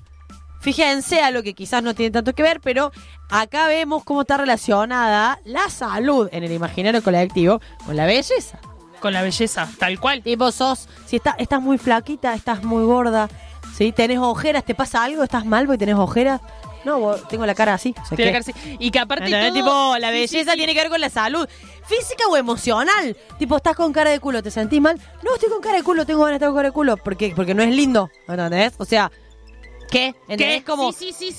Speaker 3: fíjense a lo que quizás no tiene tanto que ver, pero acá vemos cómo está relacionada la salud en el imaginario colectivo con la belleza.
Speaker 6: con la belleza, tal cual.
Speaker 3: Tipo, sos, si está, estás muy flaquita, estás muy gorda, ¿sí? Tenés ojeras, ¿te pasa algo? ¿Estás mal porque tenés ojeras? No, vos- tengo la cara así. o sea
Speaker 6: Tiene
Speaker 3: que-
Speaker 6: que ser- Y que aparte todo-
Speaker 3: tipo, la
Speaker 6: Sí, sí,
Speaker 3: belleza
Speaker 6: sí.
Speaker 3: tiene que ver con la salud. Física o emocional. Tipo, estás con cara de culo, ¿te sentís mal? No, estoy con cara de culo, tengo ganas de estar con cara de culo. ¿Por qué? Porque no es lindo, ¿entendés? O sea, ¿qué? ¿Entendés?
Speaker 6: ¿Qué?
Speaker 3: Como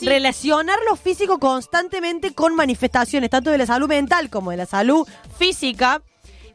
Speaker 3: relacionar lo físico constantemente con manifestaciones, tanto de la salud mental como de la salud física,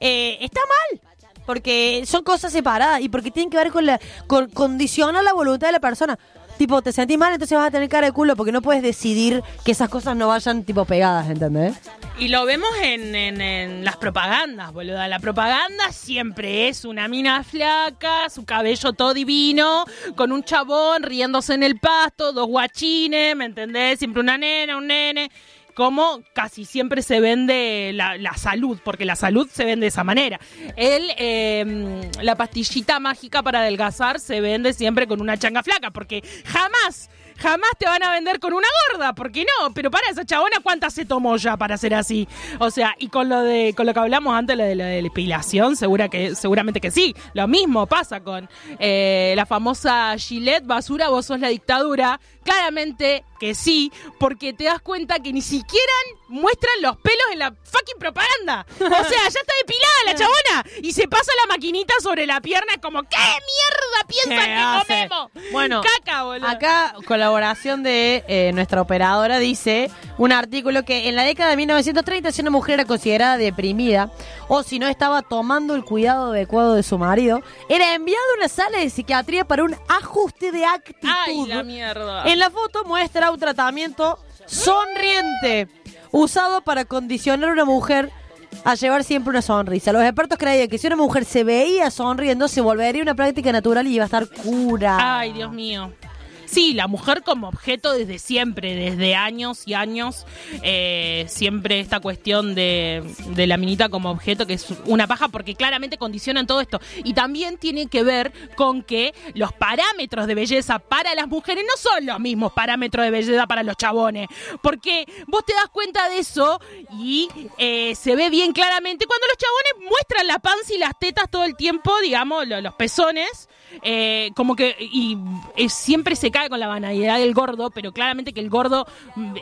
Speaker 3: eh, está mal. Porque son cosas separadas y porque tienen que ver con la con condicionar la voluntad de la persona. Tipo, te sentís mal, entonces vas a tener cara de culo porque no puedes decidir que esas cosas no vayan tipo pegadas, ¿entendés?
Speaker 6: Y lo vemos en, en- en las propagandas, boluda. La propaganda siempre es una mina flaca, su cabello todo divino, con un chabón riéndose en el pasto, dos guachines, ¿me entendés? Siempre una nena, un nene. Como casi siempre se vende la, salud, porque la salud se vende de esa manera. El, eh, la pastillita mágica para adelgazar se vende siempre con una changa flaca, porque jamás Jamás te van a vender con una gorda, porque no, pero para esa chabona, ¿cuántas se tomó ya para ser así? O sea, y con lo de con lo que hablamos antes, lo de la depilación, segura que, seguramente que sí. Lo mismo pasa con eh, la famosa Gillette, basura, vos sos la dictadura. Claramente que sí, porque te das cuenta que ni siquiera muestran los pelos en la fucking propaganda. O sea, ya está depilada la chabona y se pasa la maquinita sobre la pierna como, ¿qué mierda piensan
Speaker 3: ¿Qué
Speaker 6: que comemos?
Speaker 3: Bueno,
Speaker 6: caca, boludo.
Speaker 3: Acá, colaboración de eh, nuestra operadora dice un artículo que en la década de 1930 si una mujer era considerada deprimida o si no estaba tomando el cuidado adecuado de su marido, era enviada a una sala de psiquiatría para un ajuste de actitud.
Speaker 6: Ay, la mierda.
Speaker 3: En la foto muestra un tratamiento sonriente usado para condicionar a una mujer a llevar siempre una sonrisa. Los expertos creían que si una mujer se veía sonriendo, se volvería una práctica natural y iba a estar cura.
Speaker 6: Ay, Dios mío. Sí, la mujer como objeto desde siempre, desde años y años, eh, siempre esta cuestión de, la minita como objeto, que es una paja, porque claramente condicionan todo esto. Y también tiene que ver con que los parámetros de belleza para las mujeres no son los mismos parámetros de belleza para los chabones. Porque vos te das cuenta de eso y eh, se ve bien claramente cuando los chabones muestran la panza y las tetas todo el tiempo, digamos, lo- los pezones. Eh, como que y eh, siempre se cae con la banalidad del gordo, pero claramente que el gordo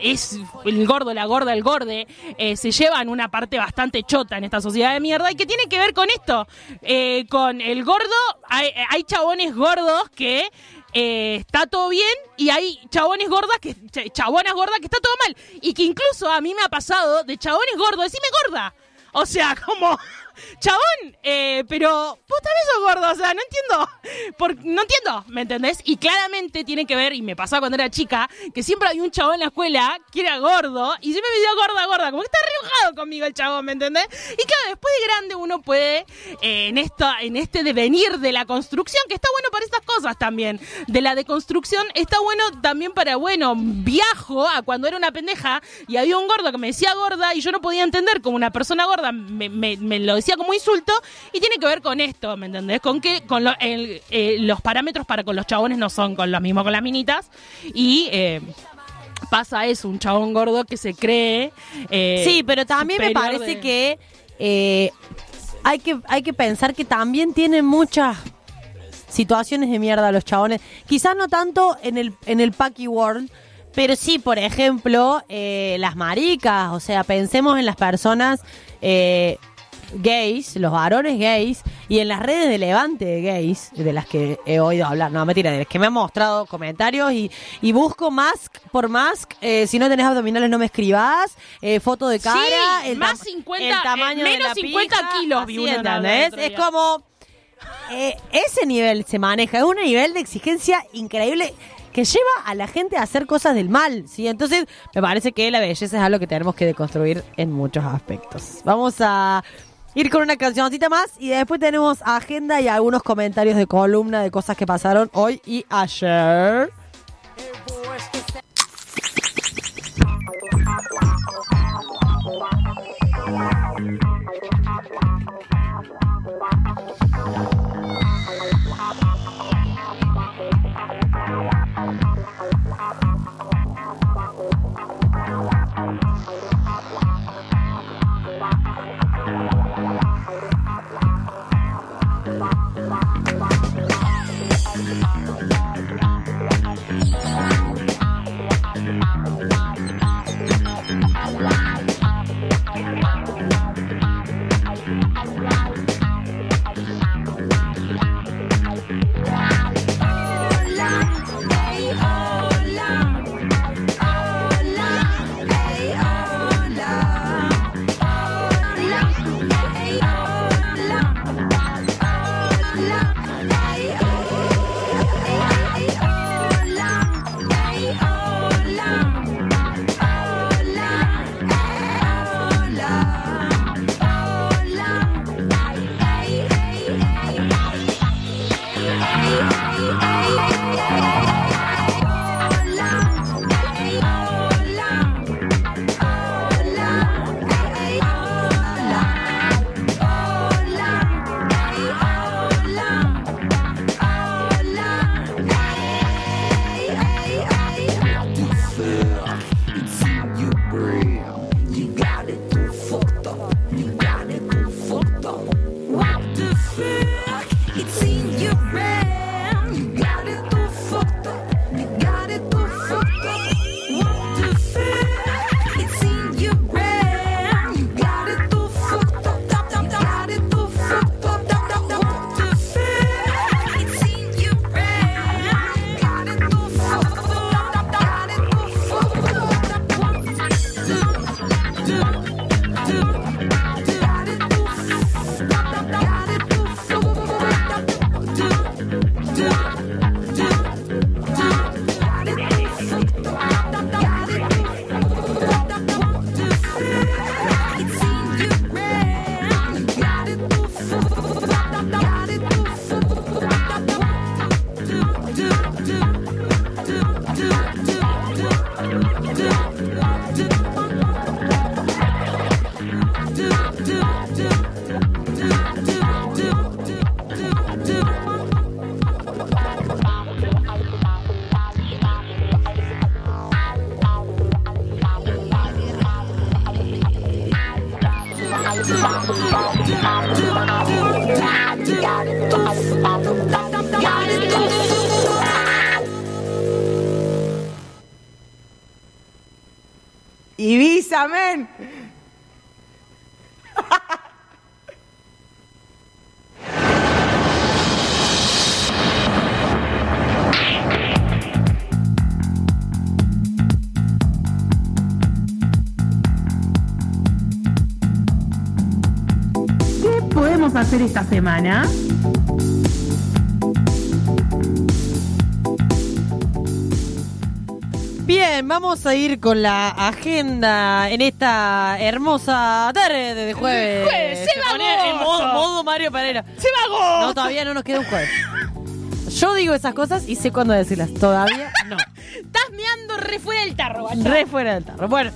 Speaker 6: es el gordo, la gorda, el gorde, eh, se llevan una parte bastante chota en esta sociedad de mierda y que tiene que ver con esto, Eh, con el gordo, hay, chabones gordos que eh, está todo bien y hay chabones gordas que ch- chabonas gordas que está todo mal y que incluso a mí me ha pasado de chabones gordos, decime gorda. O sea, como chabón, eh, pero vos también sos gordo, o sea, no entiendo. Por, no entiendo, ¿me entendés? Y claramente tiene que ver, y me pasaba cuando era chica, que siempre había un chabón en la escuela que era gordo, y siempre me decía gorda, gorda, como que está re enojado conmigo el chabón, ¿me entendés? Y claro, después de grande uno puede, eh, en, esto, en este devenir de la construcción, que está bueno para estas cosas también, de la deconstrucción, está bueno también para, bueno, viajo a cuando era una pendeja y había un gordo que me decía gorda y yo no podía entender como una persona gorda me lo decía como insulto y tiene que ver con esto, ¿me entendés? Con que con lo- el- eh, los parámetros para con los chabones no son con los mismos con las minitas y eh, pasa eso, un chabón gordo que se cree eh,
Speaker 3: Sí, pero también me parece
Speaker 6: de-
Speaker 3: que, hay que hay que pensar que también tienen muchas situaciones de mierda los chabones. Quizás no tanto en el, en el Paki World, pero sí, por ejemplo, eh, las maricas. O sea, pensemos en las personas eh, gays, los varones gays, y en las redes de Levante de gays, de las que he oído hablar, no, mentira, de las que me han mostrado comentarios y, y busco mask por mask, eh, si no tenés abdominales no me escribas, eh, foto de cara,
Speaker 6: Sí,
Speaker 3: el,
Speaker 6: más
Speaker 3: tam-
Speaker 6: 50,
Speaker 3: el tamaño
Speaker 6: eh,
Speaker 3: de
Speaker 6: menos
Speaker 3: la
Speaker 6: 50
Speaker 3: pija,
Speaker 6: kilos,
Speaker 3: Es como... eh, ese nivel se maneja, es un nivel de exigencia increíble que lleva a la gente a hacer cosas del mal, ¿sí? Entonces, me parece que la belleza es algo que tenemos que deconstruir en muchos aspectos. Vamos a ir con una cancioncita más y después tenemos agenda y algunos comentarios de columna de cosas que pasaron hoy y ayer.
Speaker 8: Men.
Speaker 1: ¿Qué podemos hacer esta semana?
Speaker 3: Vamos a ir con la agenda en esta hermosa tarde de jueves.
Speaker 6: jueves, se va
Speaker 3: pone en
Speaker 6: agosto.
Speaker 3: modo, modo Mario Pereira.
Speaker 6: ¡Se va
Speaker 3: No, todavía no nos queda un jueves. Yo digo esas cosas y sé cuándo decirlas. Todavía no.
Speaker 6: Estás meando re fuera del tarro, guacho.
Speaker 3: Re fuera del tarro. Bueno,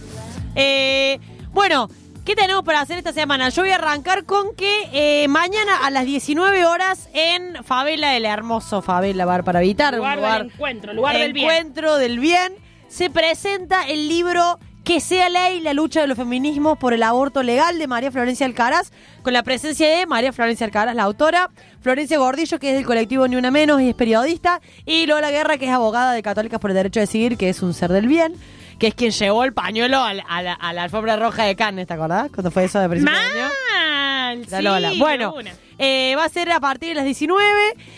Speaker 3: eh, bueno, ¿qué tenemos para hacer esta semana? Yo voy a arrancar con que eh, mañana a las 19 horas en Favela, el hermoso Favela Bar para Evitar,
Speaker 6: Lugar
Speaker 3: un lugar
Speaker 6: del encuentro, lugar del bien.
Speaker 3: encuentro del bien, se presenta el libro que sea ley la lucha de los feminismos por el aborto legal de María Florencia Alcaraz, con la presencia de María Florencia Alcaraz, la autora, Florencia Gordillo, que es del colectivo Ni Una Menos y es periodista, y Lola Guerra, que es abogada de Católicas por el Derecho a Decidir, que es un ser del bien, que es quien llevó el pañuelo a, la, a la alfombra roja de Cannes, ¿te acordás? Cuando fue eso de principio de año.
Speaker 6: Mal,
Speaker 3: La
Speaker 6: sí,
Speaker 3: Lola. Bueno,
Speaker 6: una.
Speaker 3: Eh, va a ser a partir de las 19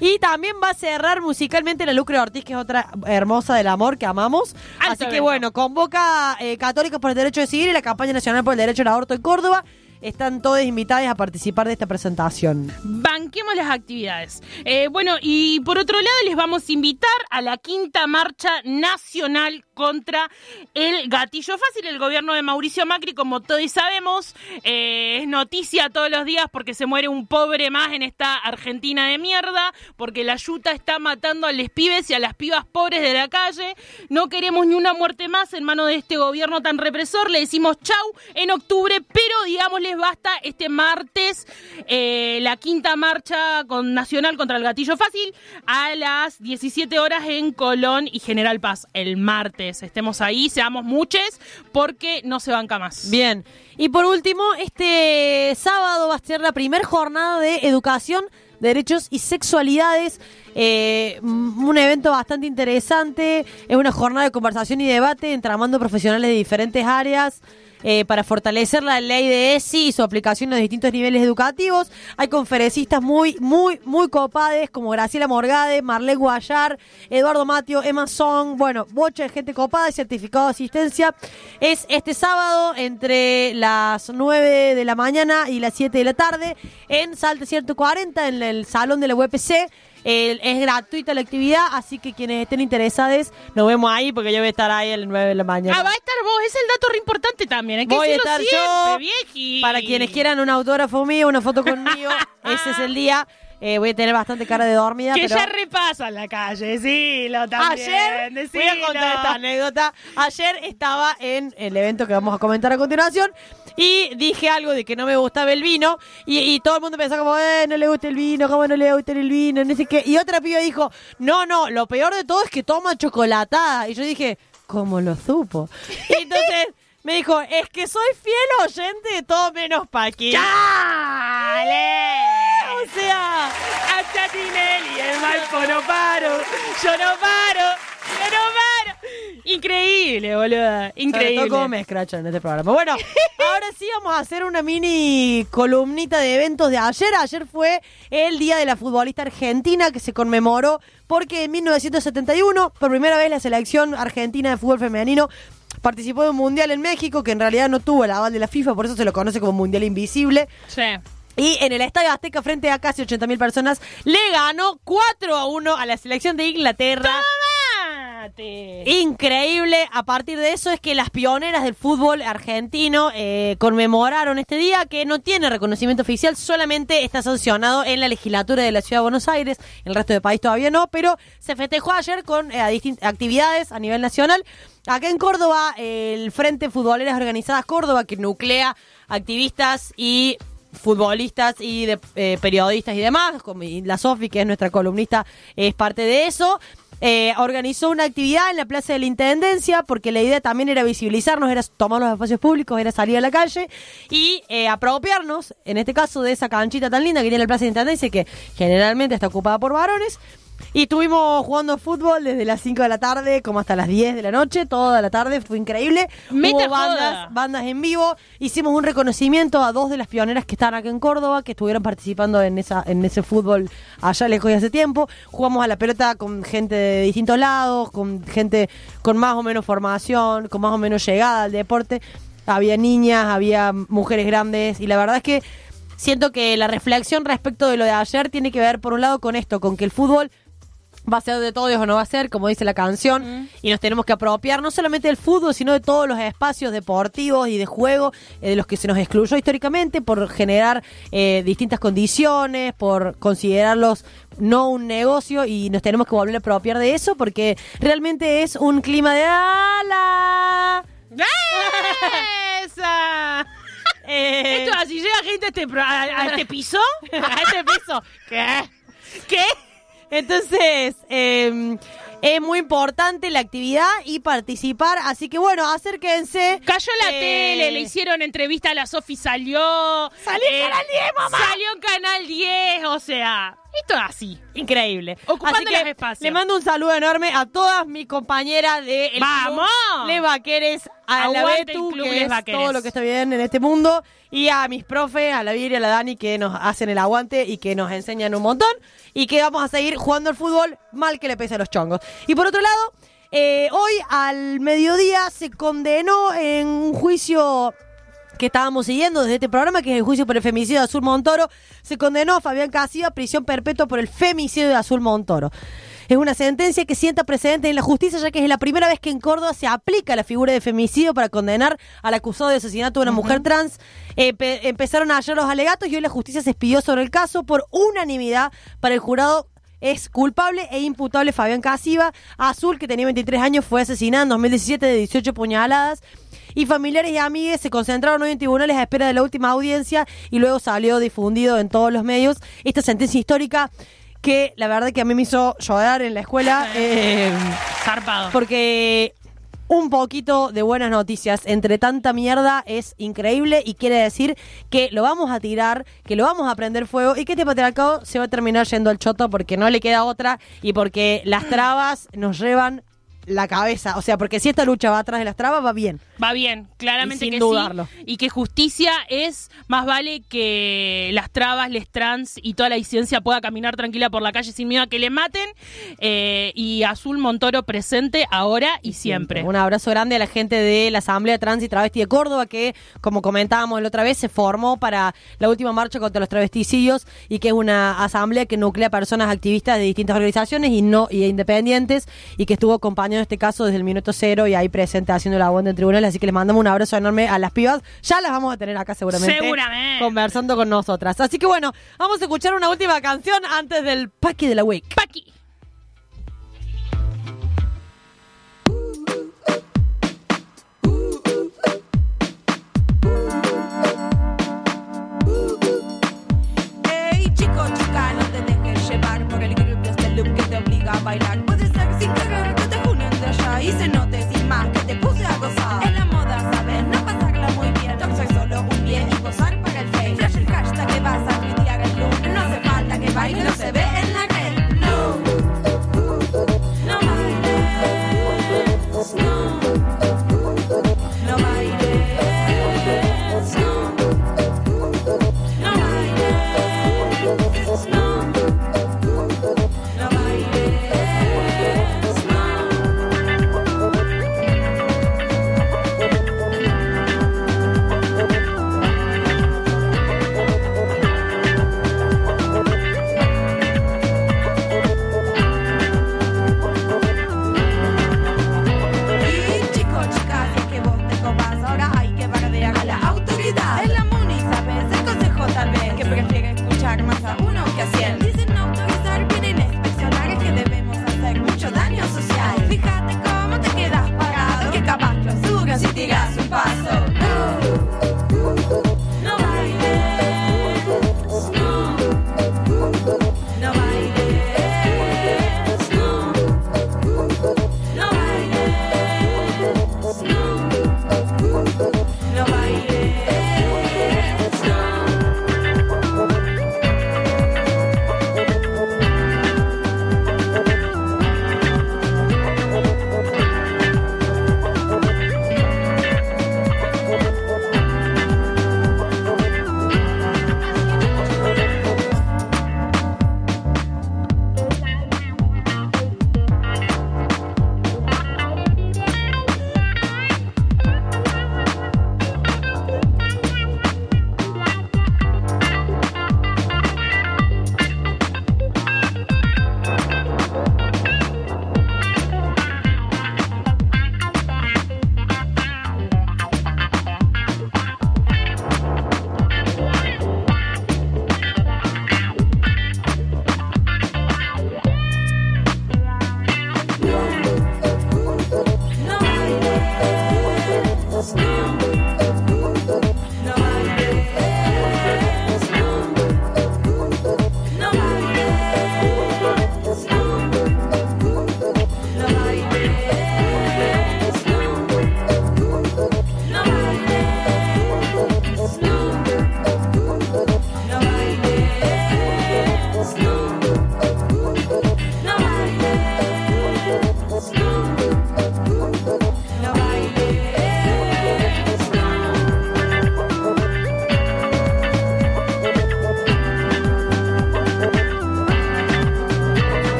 Speaker 3: y también va a cerrar musicalmente la Lucre Ortiz, que es otra hermosa del amor que amamos.
Speaker 6: Alto
Speaker 3: Así que
Speaker 6: evento.
Speaker 3: bueno, convoca eh, Católicos por el Derecho de Decidir y la Campaña Nacional por el Derecho al Aborto en Córdoba. Están todos invitados a participar de esta presentación.
Speaker 6: Banquemos las actividades. Eh, bueno, y por otro lado les vamos a invitar a la quinta marcha nacional contra el gatillo fácil. El gobierno de Mauricio Macri, como todos sabemos, eh, es noticia todos los días porque se muere un pobre más en esta Argentina de mierda, porque la yuta está matando a los pibes y a las pibas pobres de la calle. No queremos ni una muerte más en mano de este gobierno tan represor. Le decimos chau en octubre, pero digamos basta este martes eh, la quinta marcha con, nacional contra el gatillo fácil a las 17 horas en Colón y General Paz. El martes estemos ahí, seamos muchos, porque no se banca más.
Speaker 3: Bien. Y por último, este sábado va a ser la primera jornada de educación, derechos y sexualidades. Eh, un evento bastante interesante. Es una jornada de conversación y debate entramando profesionales de diferentes áreas. Eh, para fortalecer la ley de ESI y su aplicación en los distintos niveles educativos. Hay conferencistas muy, muy, muy copades como Graciela Morgade, Marlene Guayar, Eduardo Matio, Emma Song, bueno, bocha de gente copada y certificado de asistencia. Es este sábado entre las 9 de la mañana y las 7 de la tarde en Salta 140, en el salón de la UPC. El- es gratuita la actividad, así que quienes estén interesados, nos vemos ahí porque yo voy a estar ahí las 9 de la mañana.
Speaker 6: Ah, va a estar vos, es el dato re importante también. Hay que
Speaker 3: Voy a estar
Speaker 6: siempre,
Speaker 3: yo.
Speaker 6: vieji.
Speaker 3: Para quienes quieran un autógrafo mío, una foto conmigo, ese es el día. Eh, voy a tener bastante cara de dormida.
Speaker 6: Que
Speaker 3: pero
Speaker 6: ya repasa en la calle, decilo también.
Speaker 3: Ayer, voy a contar esta anécdota. Ayer estaba en el evento que vamos a comentar a continuación y dije algo de que no me gustaba el vino y, y todo el mundo pensaba como, eh, no le gusta el vino, cómo no le gusta el vino, no sé qué. Y otra piba dijo, no, no, lo peor de todo es que toma chocolatada. Y yo dije, ¿cómo lo supo? Y entonces me dijo, es que soy fiel oyente de todo menos Paqui.
Speaker 6: ¡Dale!
Speaker 3: O sea,
Speaker 6: Hasta Tinelli, el Malpo no paro, yo no paro, yo no paro. Increíble, boluda,
Speaker 3: Sobre
Speaker 6: increíble.
Speaker 3: todo cómo me escrachan en este programa. Bueno, ahora sí vamos a hacer una mini columnita de eventos de ayer. Ayer fue el Día de la Futbolista Argentina que se conmemoró porque en 1971, por primera vez, la selección argentina de fútbol femenino participó de un mundial en México que en realidad no tuvo el aval de la FIFA, por eso se lo conoce como Mundial Invisible.
Speaker 6: Sí.
Speaker 3: Y en el Estadio Azteca, frente a casi 80.000 personas, le ganó 4 a 1 a la selección de Inglaterra.
Speaker 6: Mate.
Speaker 3: Increíble. A partir de eso es que las pioneras del fútbol argentino eh, conmemoraron este día que no tiene reconocimiento oficial, solamente está sancionado en la legislatura de la Ciudad de Buenos Aires. El resto del país todavía no, pero se festejó ayer con eh, actividades a nivel nacional. Acá en Córdoba, el Frente Futboleras Organizadas Córdoba, que nuclea activistas y futbolistas y de, eh, periodistas y demás, como la Sofi, que es nuestra columnista, es parte de eso. eh, organizó una actividad en la Plaza de la Intendencia porque la idea también era visibilizarnos, era tomar los espacios públicos, era salir a la calle y eh, apropiarnos, en este caso, de esa canchita tan linda que tiene la Plaza de la Intendencia que generalmente está ocupada por varones. Y estuvimos jugando fútbol desde las 5 de la tarde como hasta las 10 de la noche, toda la tarde, fue increíble. Hubo
Speaker 6: joda.
Speaker 3: bandas, bandas en vivo, hicimos un reconocimiento a dos de las pioneras que están acá en Córdoba, que estuvieron participando en esa en ese fútbol allá lejos de hace tiempo. Jugamos a la pelota con gente de distintos lados, con gente con más o menos formación, con más o menos llegada al deporte. Había niñas, había mujeres grandes y la verdad es que siento que la reflexión respecto de lo de ayer tiene que ver por un lado con esto, con que el fútbol va a ser de todos o no va a ser, como dice la canción, y nos tenemos que apropiar no solamente del fútbol, sino de todos los espacios deportivos y de juego eh, de los que se nos excluyó históricamente por generar eh, distintas condiciones, por considerarlos no un negocio y nos tenemos que volver a apropiar de eso porque realmente es un clima de ala.
Speaker 6: ¡Esa!
Speaker 3: Eh,
Speaker 6: Esto así llega gente a este, a, a este piso.
Speaker 3: a este piso. ¿Qué?
Speaker 6: ¿Qué?
Speaker 3: Entonces, eh, Es muy importante la actividad y participar, así que bueno, acérquense.
Speaker 6: Cayó la
Speaker 3: Eh,
Speaker 6: tele, le hicieron entrevista a la Sofi, salió.
Speaker 3: Salió en
Speaker 6: eh,
Speaker 3: Canal 10, mamá.
Speaker 6: Salió en Canal 10, o sea, esto es así.
Speaker 3: Increíble.
Speaker 6: Ocupando
Speaker 3: Así que
Speaker 6: los espacios.
Speaker 3: Le mando un saludo enorme a todas mis compañeras de el
Speaker 6: ¡Vamos!
Speaker 3: Club Les Vaqueres, a la
Speaker 6: Aguante
Speaker 3: Betu,
Speaker 6: el Club
Speaker 3: que
Speaker 6: Les
Speaker 3: es
Speaker 6: Vaqueres.
Speaker 3: todo lo que está bien en este mundo, y a mis profes, a la Vir y a la Dani, que nos hacen el aguante y que nos enseñan un montón, y que vamos a seguir jugando al fútbol mal que le pese a los chongos. Y por otro lado, eh, hoy al mediodía se condenó en un juicio que estábamos siguiendo desde este programa, que es el juicio por el femicidio de Azul Montoro, se condenó a Fabián Casiva a prisión perpetua por el femicidio de Azul Montoro. Es una sentencia que sienta precedentes en la justicia, ya que es la primera vez que en Córdoba se aplica la figura de femicidio para condenar al acusado de asesinato de una mujer trans. Eh, pe- empezaron ayer los alegatos y hoy la justicia se expidió sobre el caso por unanimidad para el jurado es culpable e imputable Fabián Casiva. Azul, que tenía 23 años, fue asesinado en 2017 de 18 puñaladas. Y familiares y amigues se concentraron hoy en tribunales a espera de la última audiencia y luego salió difundido en todos los medios esta sentencia histórica que la verdad que a mí me hizo llorar en la escuela. eh,
Speaker 6: Zarpado.
Speaker 3: porque un poquito de buenas noticias. Entre tanta mierda es increíble y quiere decir que lo vamos a tirar, que lo vamos a prender fuego y que este patriarcado se va a terminar yendo al choto porque no le queda otra y porque las trabas nos llevan la cabeza. O sea, porque si esta lucha va atrás de las trabas, va bien.
Speaker 6: Va bien, claramente
Speaker 3: Y sin
Speaker 6: que
Speaker 3: dudarlo.
Speaker 6: sí. Y que justicia es más vale que las trabas, les trans y toda la disidencia pueda caminar tranquila por la calle sin miedo a que le maten. Eh, y Azul Montoro presente ahora y siempre.
Speaker 3: Un abrazo grande a la gente de la Asamblea Trans y Travesti de Córdoba, que, como comentábamos la otra vez, se formó para la última marcha contra los travesticidios y que es una asamblea que nuclea personas activistas de distintas organizaciones y no y independientes y que estuvo acompañando este caso desde el minuto cero y ahí presente haciendo la aguanta en tribunales. Así que les mandamos un abrazo enorme a las pibas. Ya las vamos a tener acá seguramente.
Speaker 6: Seguramente.
Speaker 3: Conversando con nosotras. Así que bueno, vamos a escuchar una última canción antes del Paqui de la Week.
Speaker 6: Paqui.
Speaker 7: Ey, chico, chica, no te dejes llevar por el grupo este look que te obliga a bailar. Baile, no se ve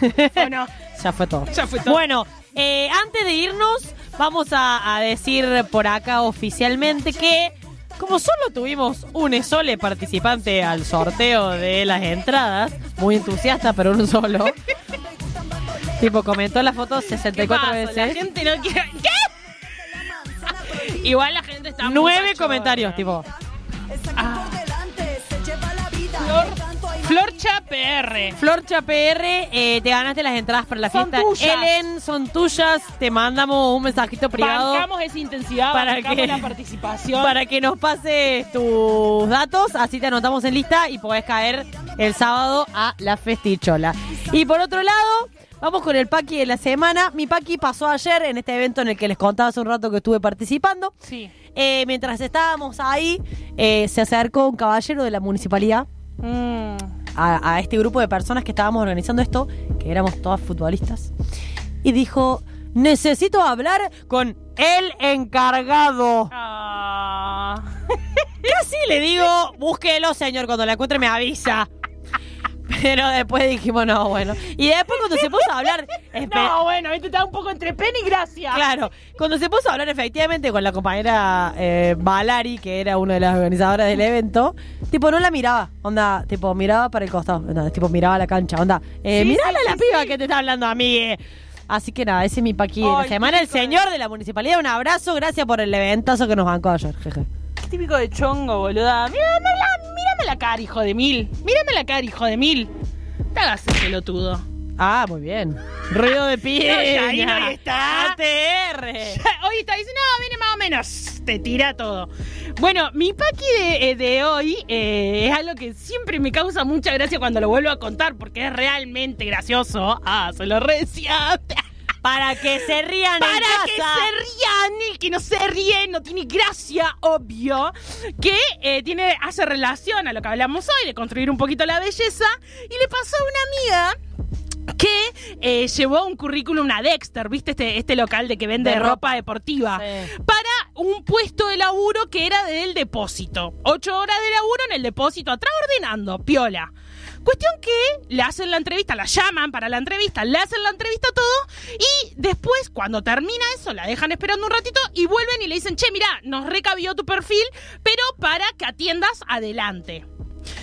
Speaker 6: salimos. ¿O no?
Speaker 3: Ya fue todo.
Speaker 6: Ya fue todo.
Speaker 3: Bueno, eh, antes de irnos, vamos a, a decir por acá oficialmente que como solo tuvimos un sole participante al sorteo de las entradas, muy entusiasta, pero un solo. tipo, comentó la foto
Speaker 6: ¿Qué
Speaker 3: 64
Speaker 6: pasa? La
Speaker 3: veces.
Speaker 6: gente no quiere. ¿Qué? Igual la gente está
Speaker 3: Nueve comentarios, tipo.
Speaker 6: Florcha PR.
Speaker 3: Florcha PR, eh, te ganaste las entradas para la
Speaker 6: Son
Speaker 3: fiesta.
Speaker 6: tuyas.
Speaker 3: Ellen, son tuyas. Te mandamos un mensajito privado.
Speaker 6: Bancamos esa intensidad,
Speaker 3: Para
Speaker 6: bancamos la participación.
Speaker 3: para que nos pases tus datos, así te anotamos en lista y podés caer el sábado a la festichola. Y por otro lado, vamos con el paqui de la semana. Mi paqui pasó ayer en este evento en el que les contaba hace un rato que estuve participando.
Speaker 6: Sí.
Speaker 3: Eh, mientras estábamos ahí, eh, se acercó un caballero de la municipalidad
Speaker 6: Mm.
Speaker 3: a, a este grupo de personas que estábamos organizando esto, que éramos todas futbolistas, y dijo, necesito hablar con el encargado.
Speaker 6: Ah.
Speaker 3: Casi le digo, búsquelo, señor, cuando la encuentre me avisa. Pero después dijimos, no, bueno. Y después cuando se puso a hablar...
Speaker 6: No, bueno, este está un poco entre pena y gracia.
Speaker 3: Claro, cuando se puso a hablar efectivamente con la compañera eh, Valari, que era una de las organizadoras del evento, tipo no la miraba, onda, tipo miraba para el costado, onda, tipo miraba la cancha, onda, eh,
Speaker 6: Sí,
Speaker 3: mirala
Speaker 6: sí,
Speaker 3: a la
Speaker 6: sí,
Speaker 3: piba que te está hablando a mí. eh. Así que nada, ese es mi paqui de la semana. El
Speaker 6: de-
Speaker 3: señor de la municipalidad, un abrazo, gracias por el eventazo que nos bancó ayer, jeje.
Speaker 6: Qué típico de chongo, boluda. La, mírame la cara, hijo de mil. Mírame la cara, hijo de mil. Te hagas el pelotudo.
Speaker 3: Ah, muy bien. Ruido de piña.
Speaker 6: No, ya está.
Speaker 3: ATR.
Speaker 6: Hoy está diciendo, no, viene más o menos. Te tira todo. Bueno, mi paqui de, eh, de hoy eh, es algo que siempre me causa mucha gracia cuando lo vuelvo a contar porque es realmente gracioso. Ah, se lo.
Speaker 3: Para que se rían en
Speaker 6: Para que se rían, el que no se ríe no tiene gracia, obvio, que eh, tiene, hace relación a lo que hablamos hoy, de construir un poquito la belleza, y le pasó a una amiga que eh, llevó un currículum a Dexter, ¿viste? Este, este local de que vende
Speaker 3: De
Speaker 6: ropa.
Speaker 3: ropa.
Speaker 6: deportiva,
Speaker 3: Sí.
Speaker 6: para un puesto de laburo que era del depósito. Ocho horas de laburo en el depósito, atrás ordenando, piola. Cuestión que le hacen la entrevista, la llaman para la entrevista, le hacen la entrevista todo y después cuando termina eso la dejan esperando un ratito y vuelven y le dicen, che, mira, nos recabió tu perfil, pero para que atiendas adelante.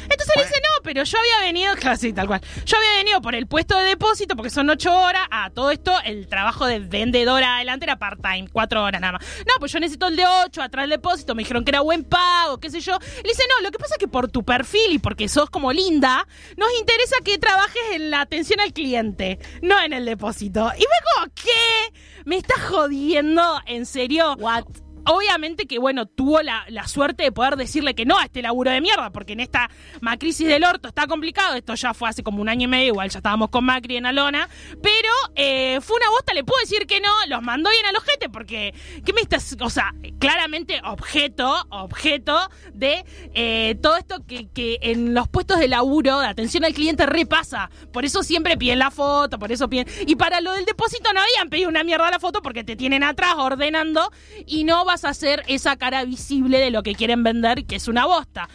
Speaker 6: Entonces le dice, no, pero yo había venido, sí, tal cual. Yo había venido por el puesto de depósito, porque son ocho horas. A todo esto, el trabajo de vendedora adelante era part-time, cuatro horas nada más. No, pues yo necesito el de ocho, atrás del depósito. Me dijeron que era buen pago, qué sé yo. Le dice, no, lo que pasa es que por tu perfil y porque sos como linda, nos interesa que trabajes en la atención al cliente, no en el depósito. Y fue como, ¿qué? ¿Me estás jodiendo? ¿En serio?
Speaker 3: What?
Speaker 6: Obviamente que, bueno, tuvo la, la suerte de poder decirle que no a este laburo de mierda, porque en esta macrisis del orto está complicado. Esto ya fue hace como un año y medio, igual ya estábamos con Macri en Alona. Pero eh, fue una bosta, le puedo decir que no, los mandó bien al ojete, porque, ¿qué me estás? O sea, claramente objeto, objeto de eh, todo esto que, que en los puestos de laburo, de atención al cliente, repasa. Por eso siempre piden la foto, por eso piden. Y para lo del depósito no habían pedido una mierda la foto porque te tienen atrás ordenando y no vas a hacer esa cara visible de lo que quieren vender, que es una bosta.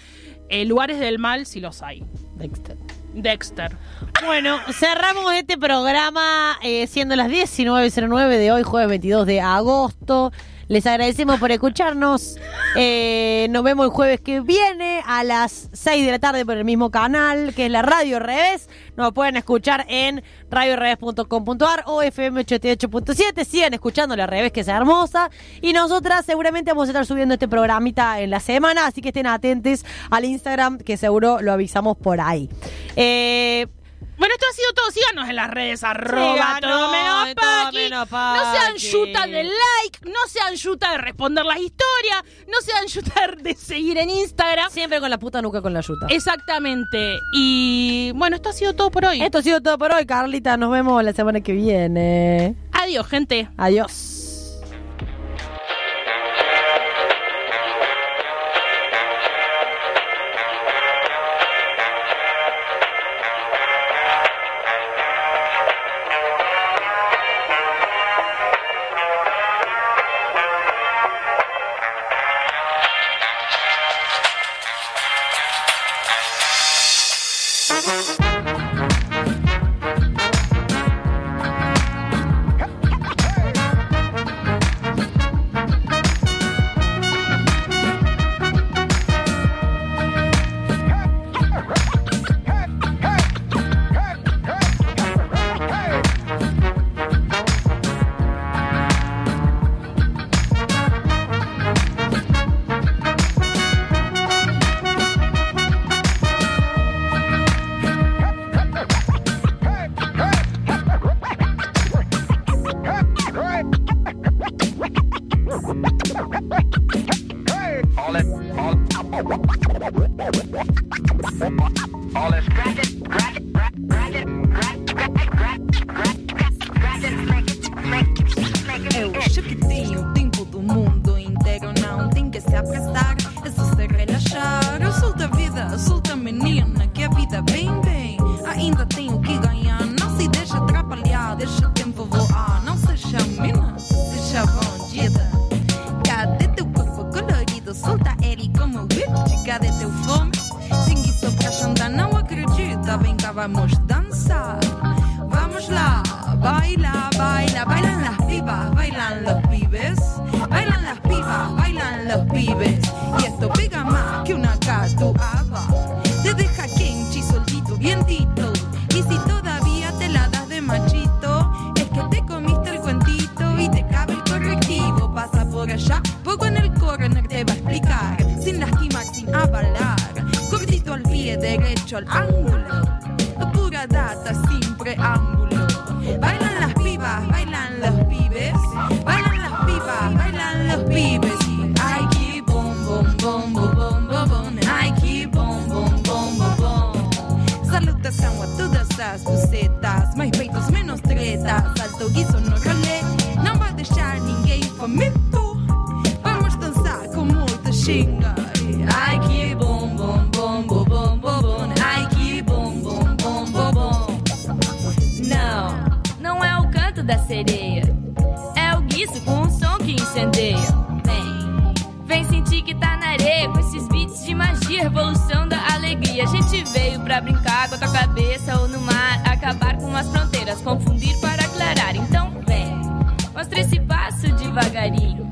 Speaker 6: Eh, lugares del mal sí los hay.
Speaker 3: Dexter.
Speaker 6: Dexter.
Speaker 3: Bueno, cerramos este programa eh, siendo las 19.09 de hoy, jueves 22 de agosto. Les agradecemos por escucharnos. Eh, nos vemos el jueves que viene a las 6 de la tarde por el mismo canal, que es la Radio Revés. Nos pueden escuchar en radioreves.com.ar o FM88.7. Sigan escuchando la Revés, que es hermosa. Y nosotras seguramente vamos a estar subiendo este programita en la semana, así que estén atentos al Instagram, que seguro lo avisamos por ahí. Eh,
Speaker 6: Bueno, esto ha sido todo. Síganos en las redes, arroba todo menos
Speaker 3: todo menos
Speaker 6: No sean yuta de like, no sean yuta de responder las historias, no sean yuta de seguir en Instagram.
Speaker 3: Siempre con la puta nuca con la yuta.
Speaker 6: Exactamente. Y bueno, esto ha sido todo por hoy.
Speaker 3: Esto ha sido todo por hoy, Carlita. Nos vemos la semana que viene.
Speaker 6: Adiós, gente.
Speaker 3: Adiós.
Speaker 5: devagarinho.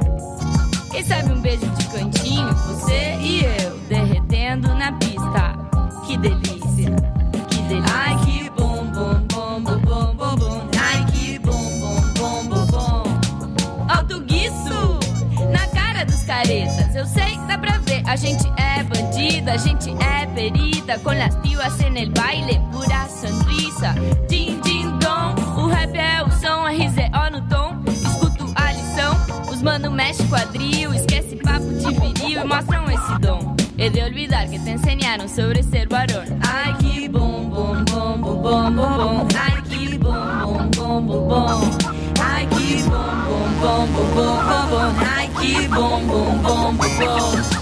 Speaker 5: Quem sabe um beijo de cantinho, você e eu, derretendo na pista. Que delícia, que delícia.
Speaker 7: Ai, que bom, bom, bom, bom, bom, bom, bom. Ai, que bom, bom, bom, bom, bom.
Speaker 5: Alto guiço, na cara dos caretas. Eu sei, dá pra ver, a gente é bandida, a gente é perita. Com las pibas en el baile, pura sonrisa. Din Mexe quadril, esquece papo de viril e mostram esse dom. E de olvidar que te ensinaram sobre ser barão.
Speaker 7: Ai que bom, bom, bom, bom, bom, bom, bom. Ai que bom, bom, bom, bom, bom. Ai que bom, bom, bom, bom, bom, bom, bom. Ai que bom, bom, bom, bom, bom.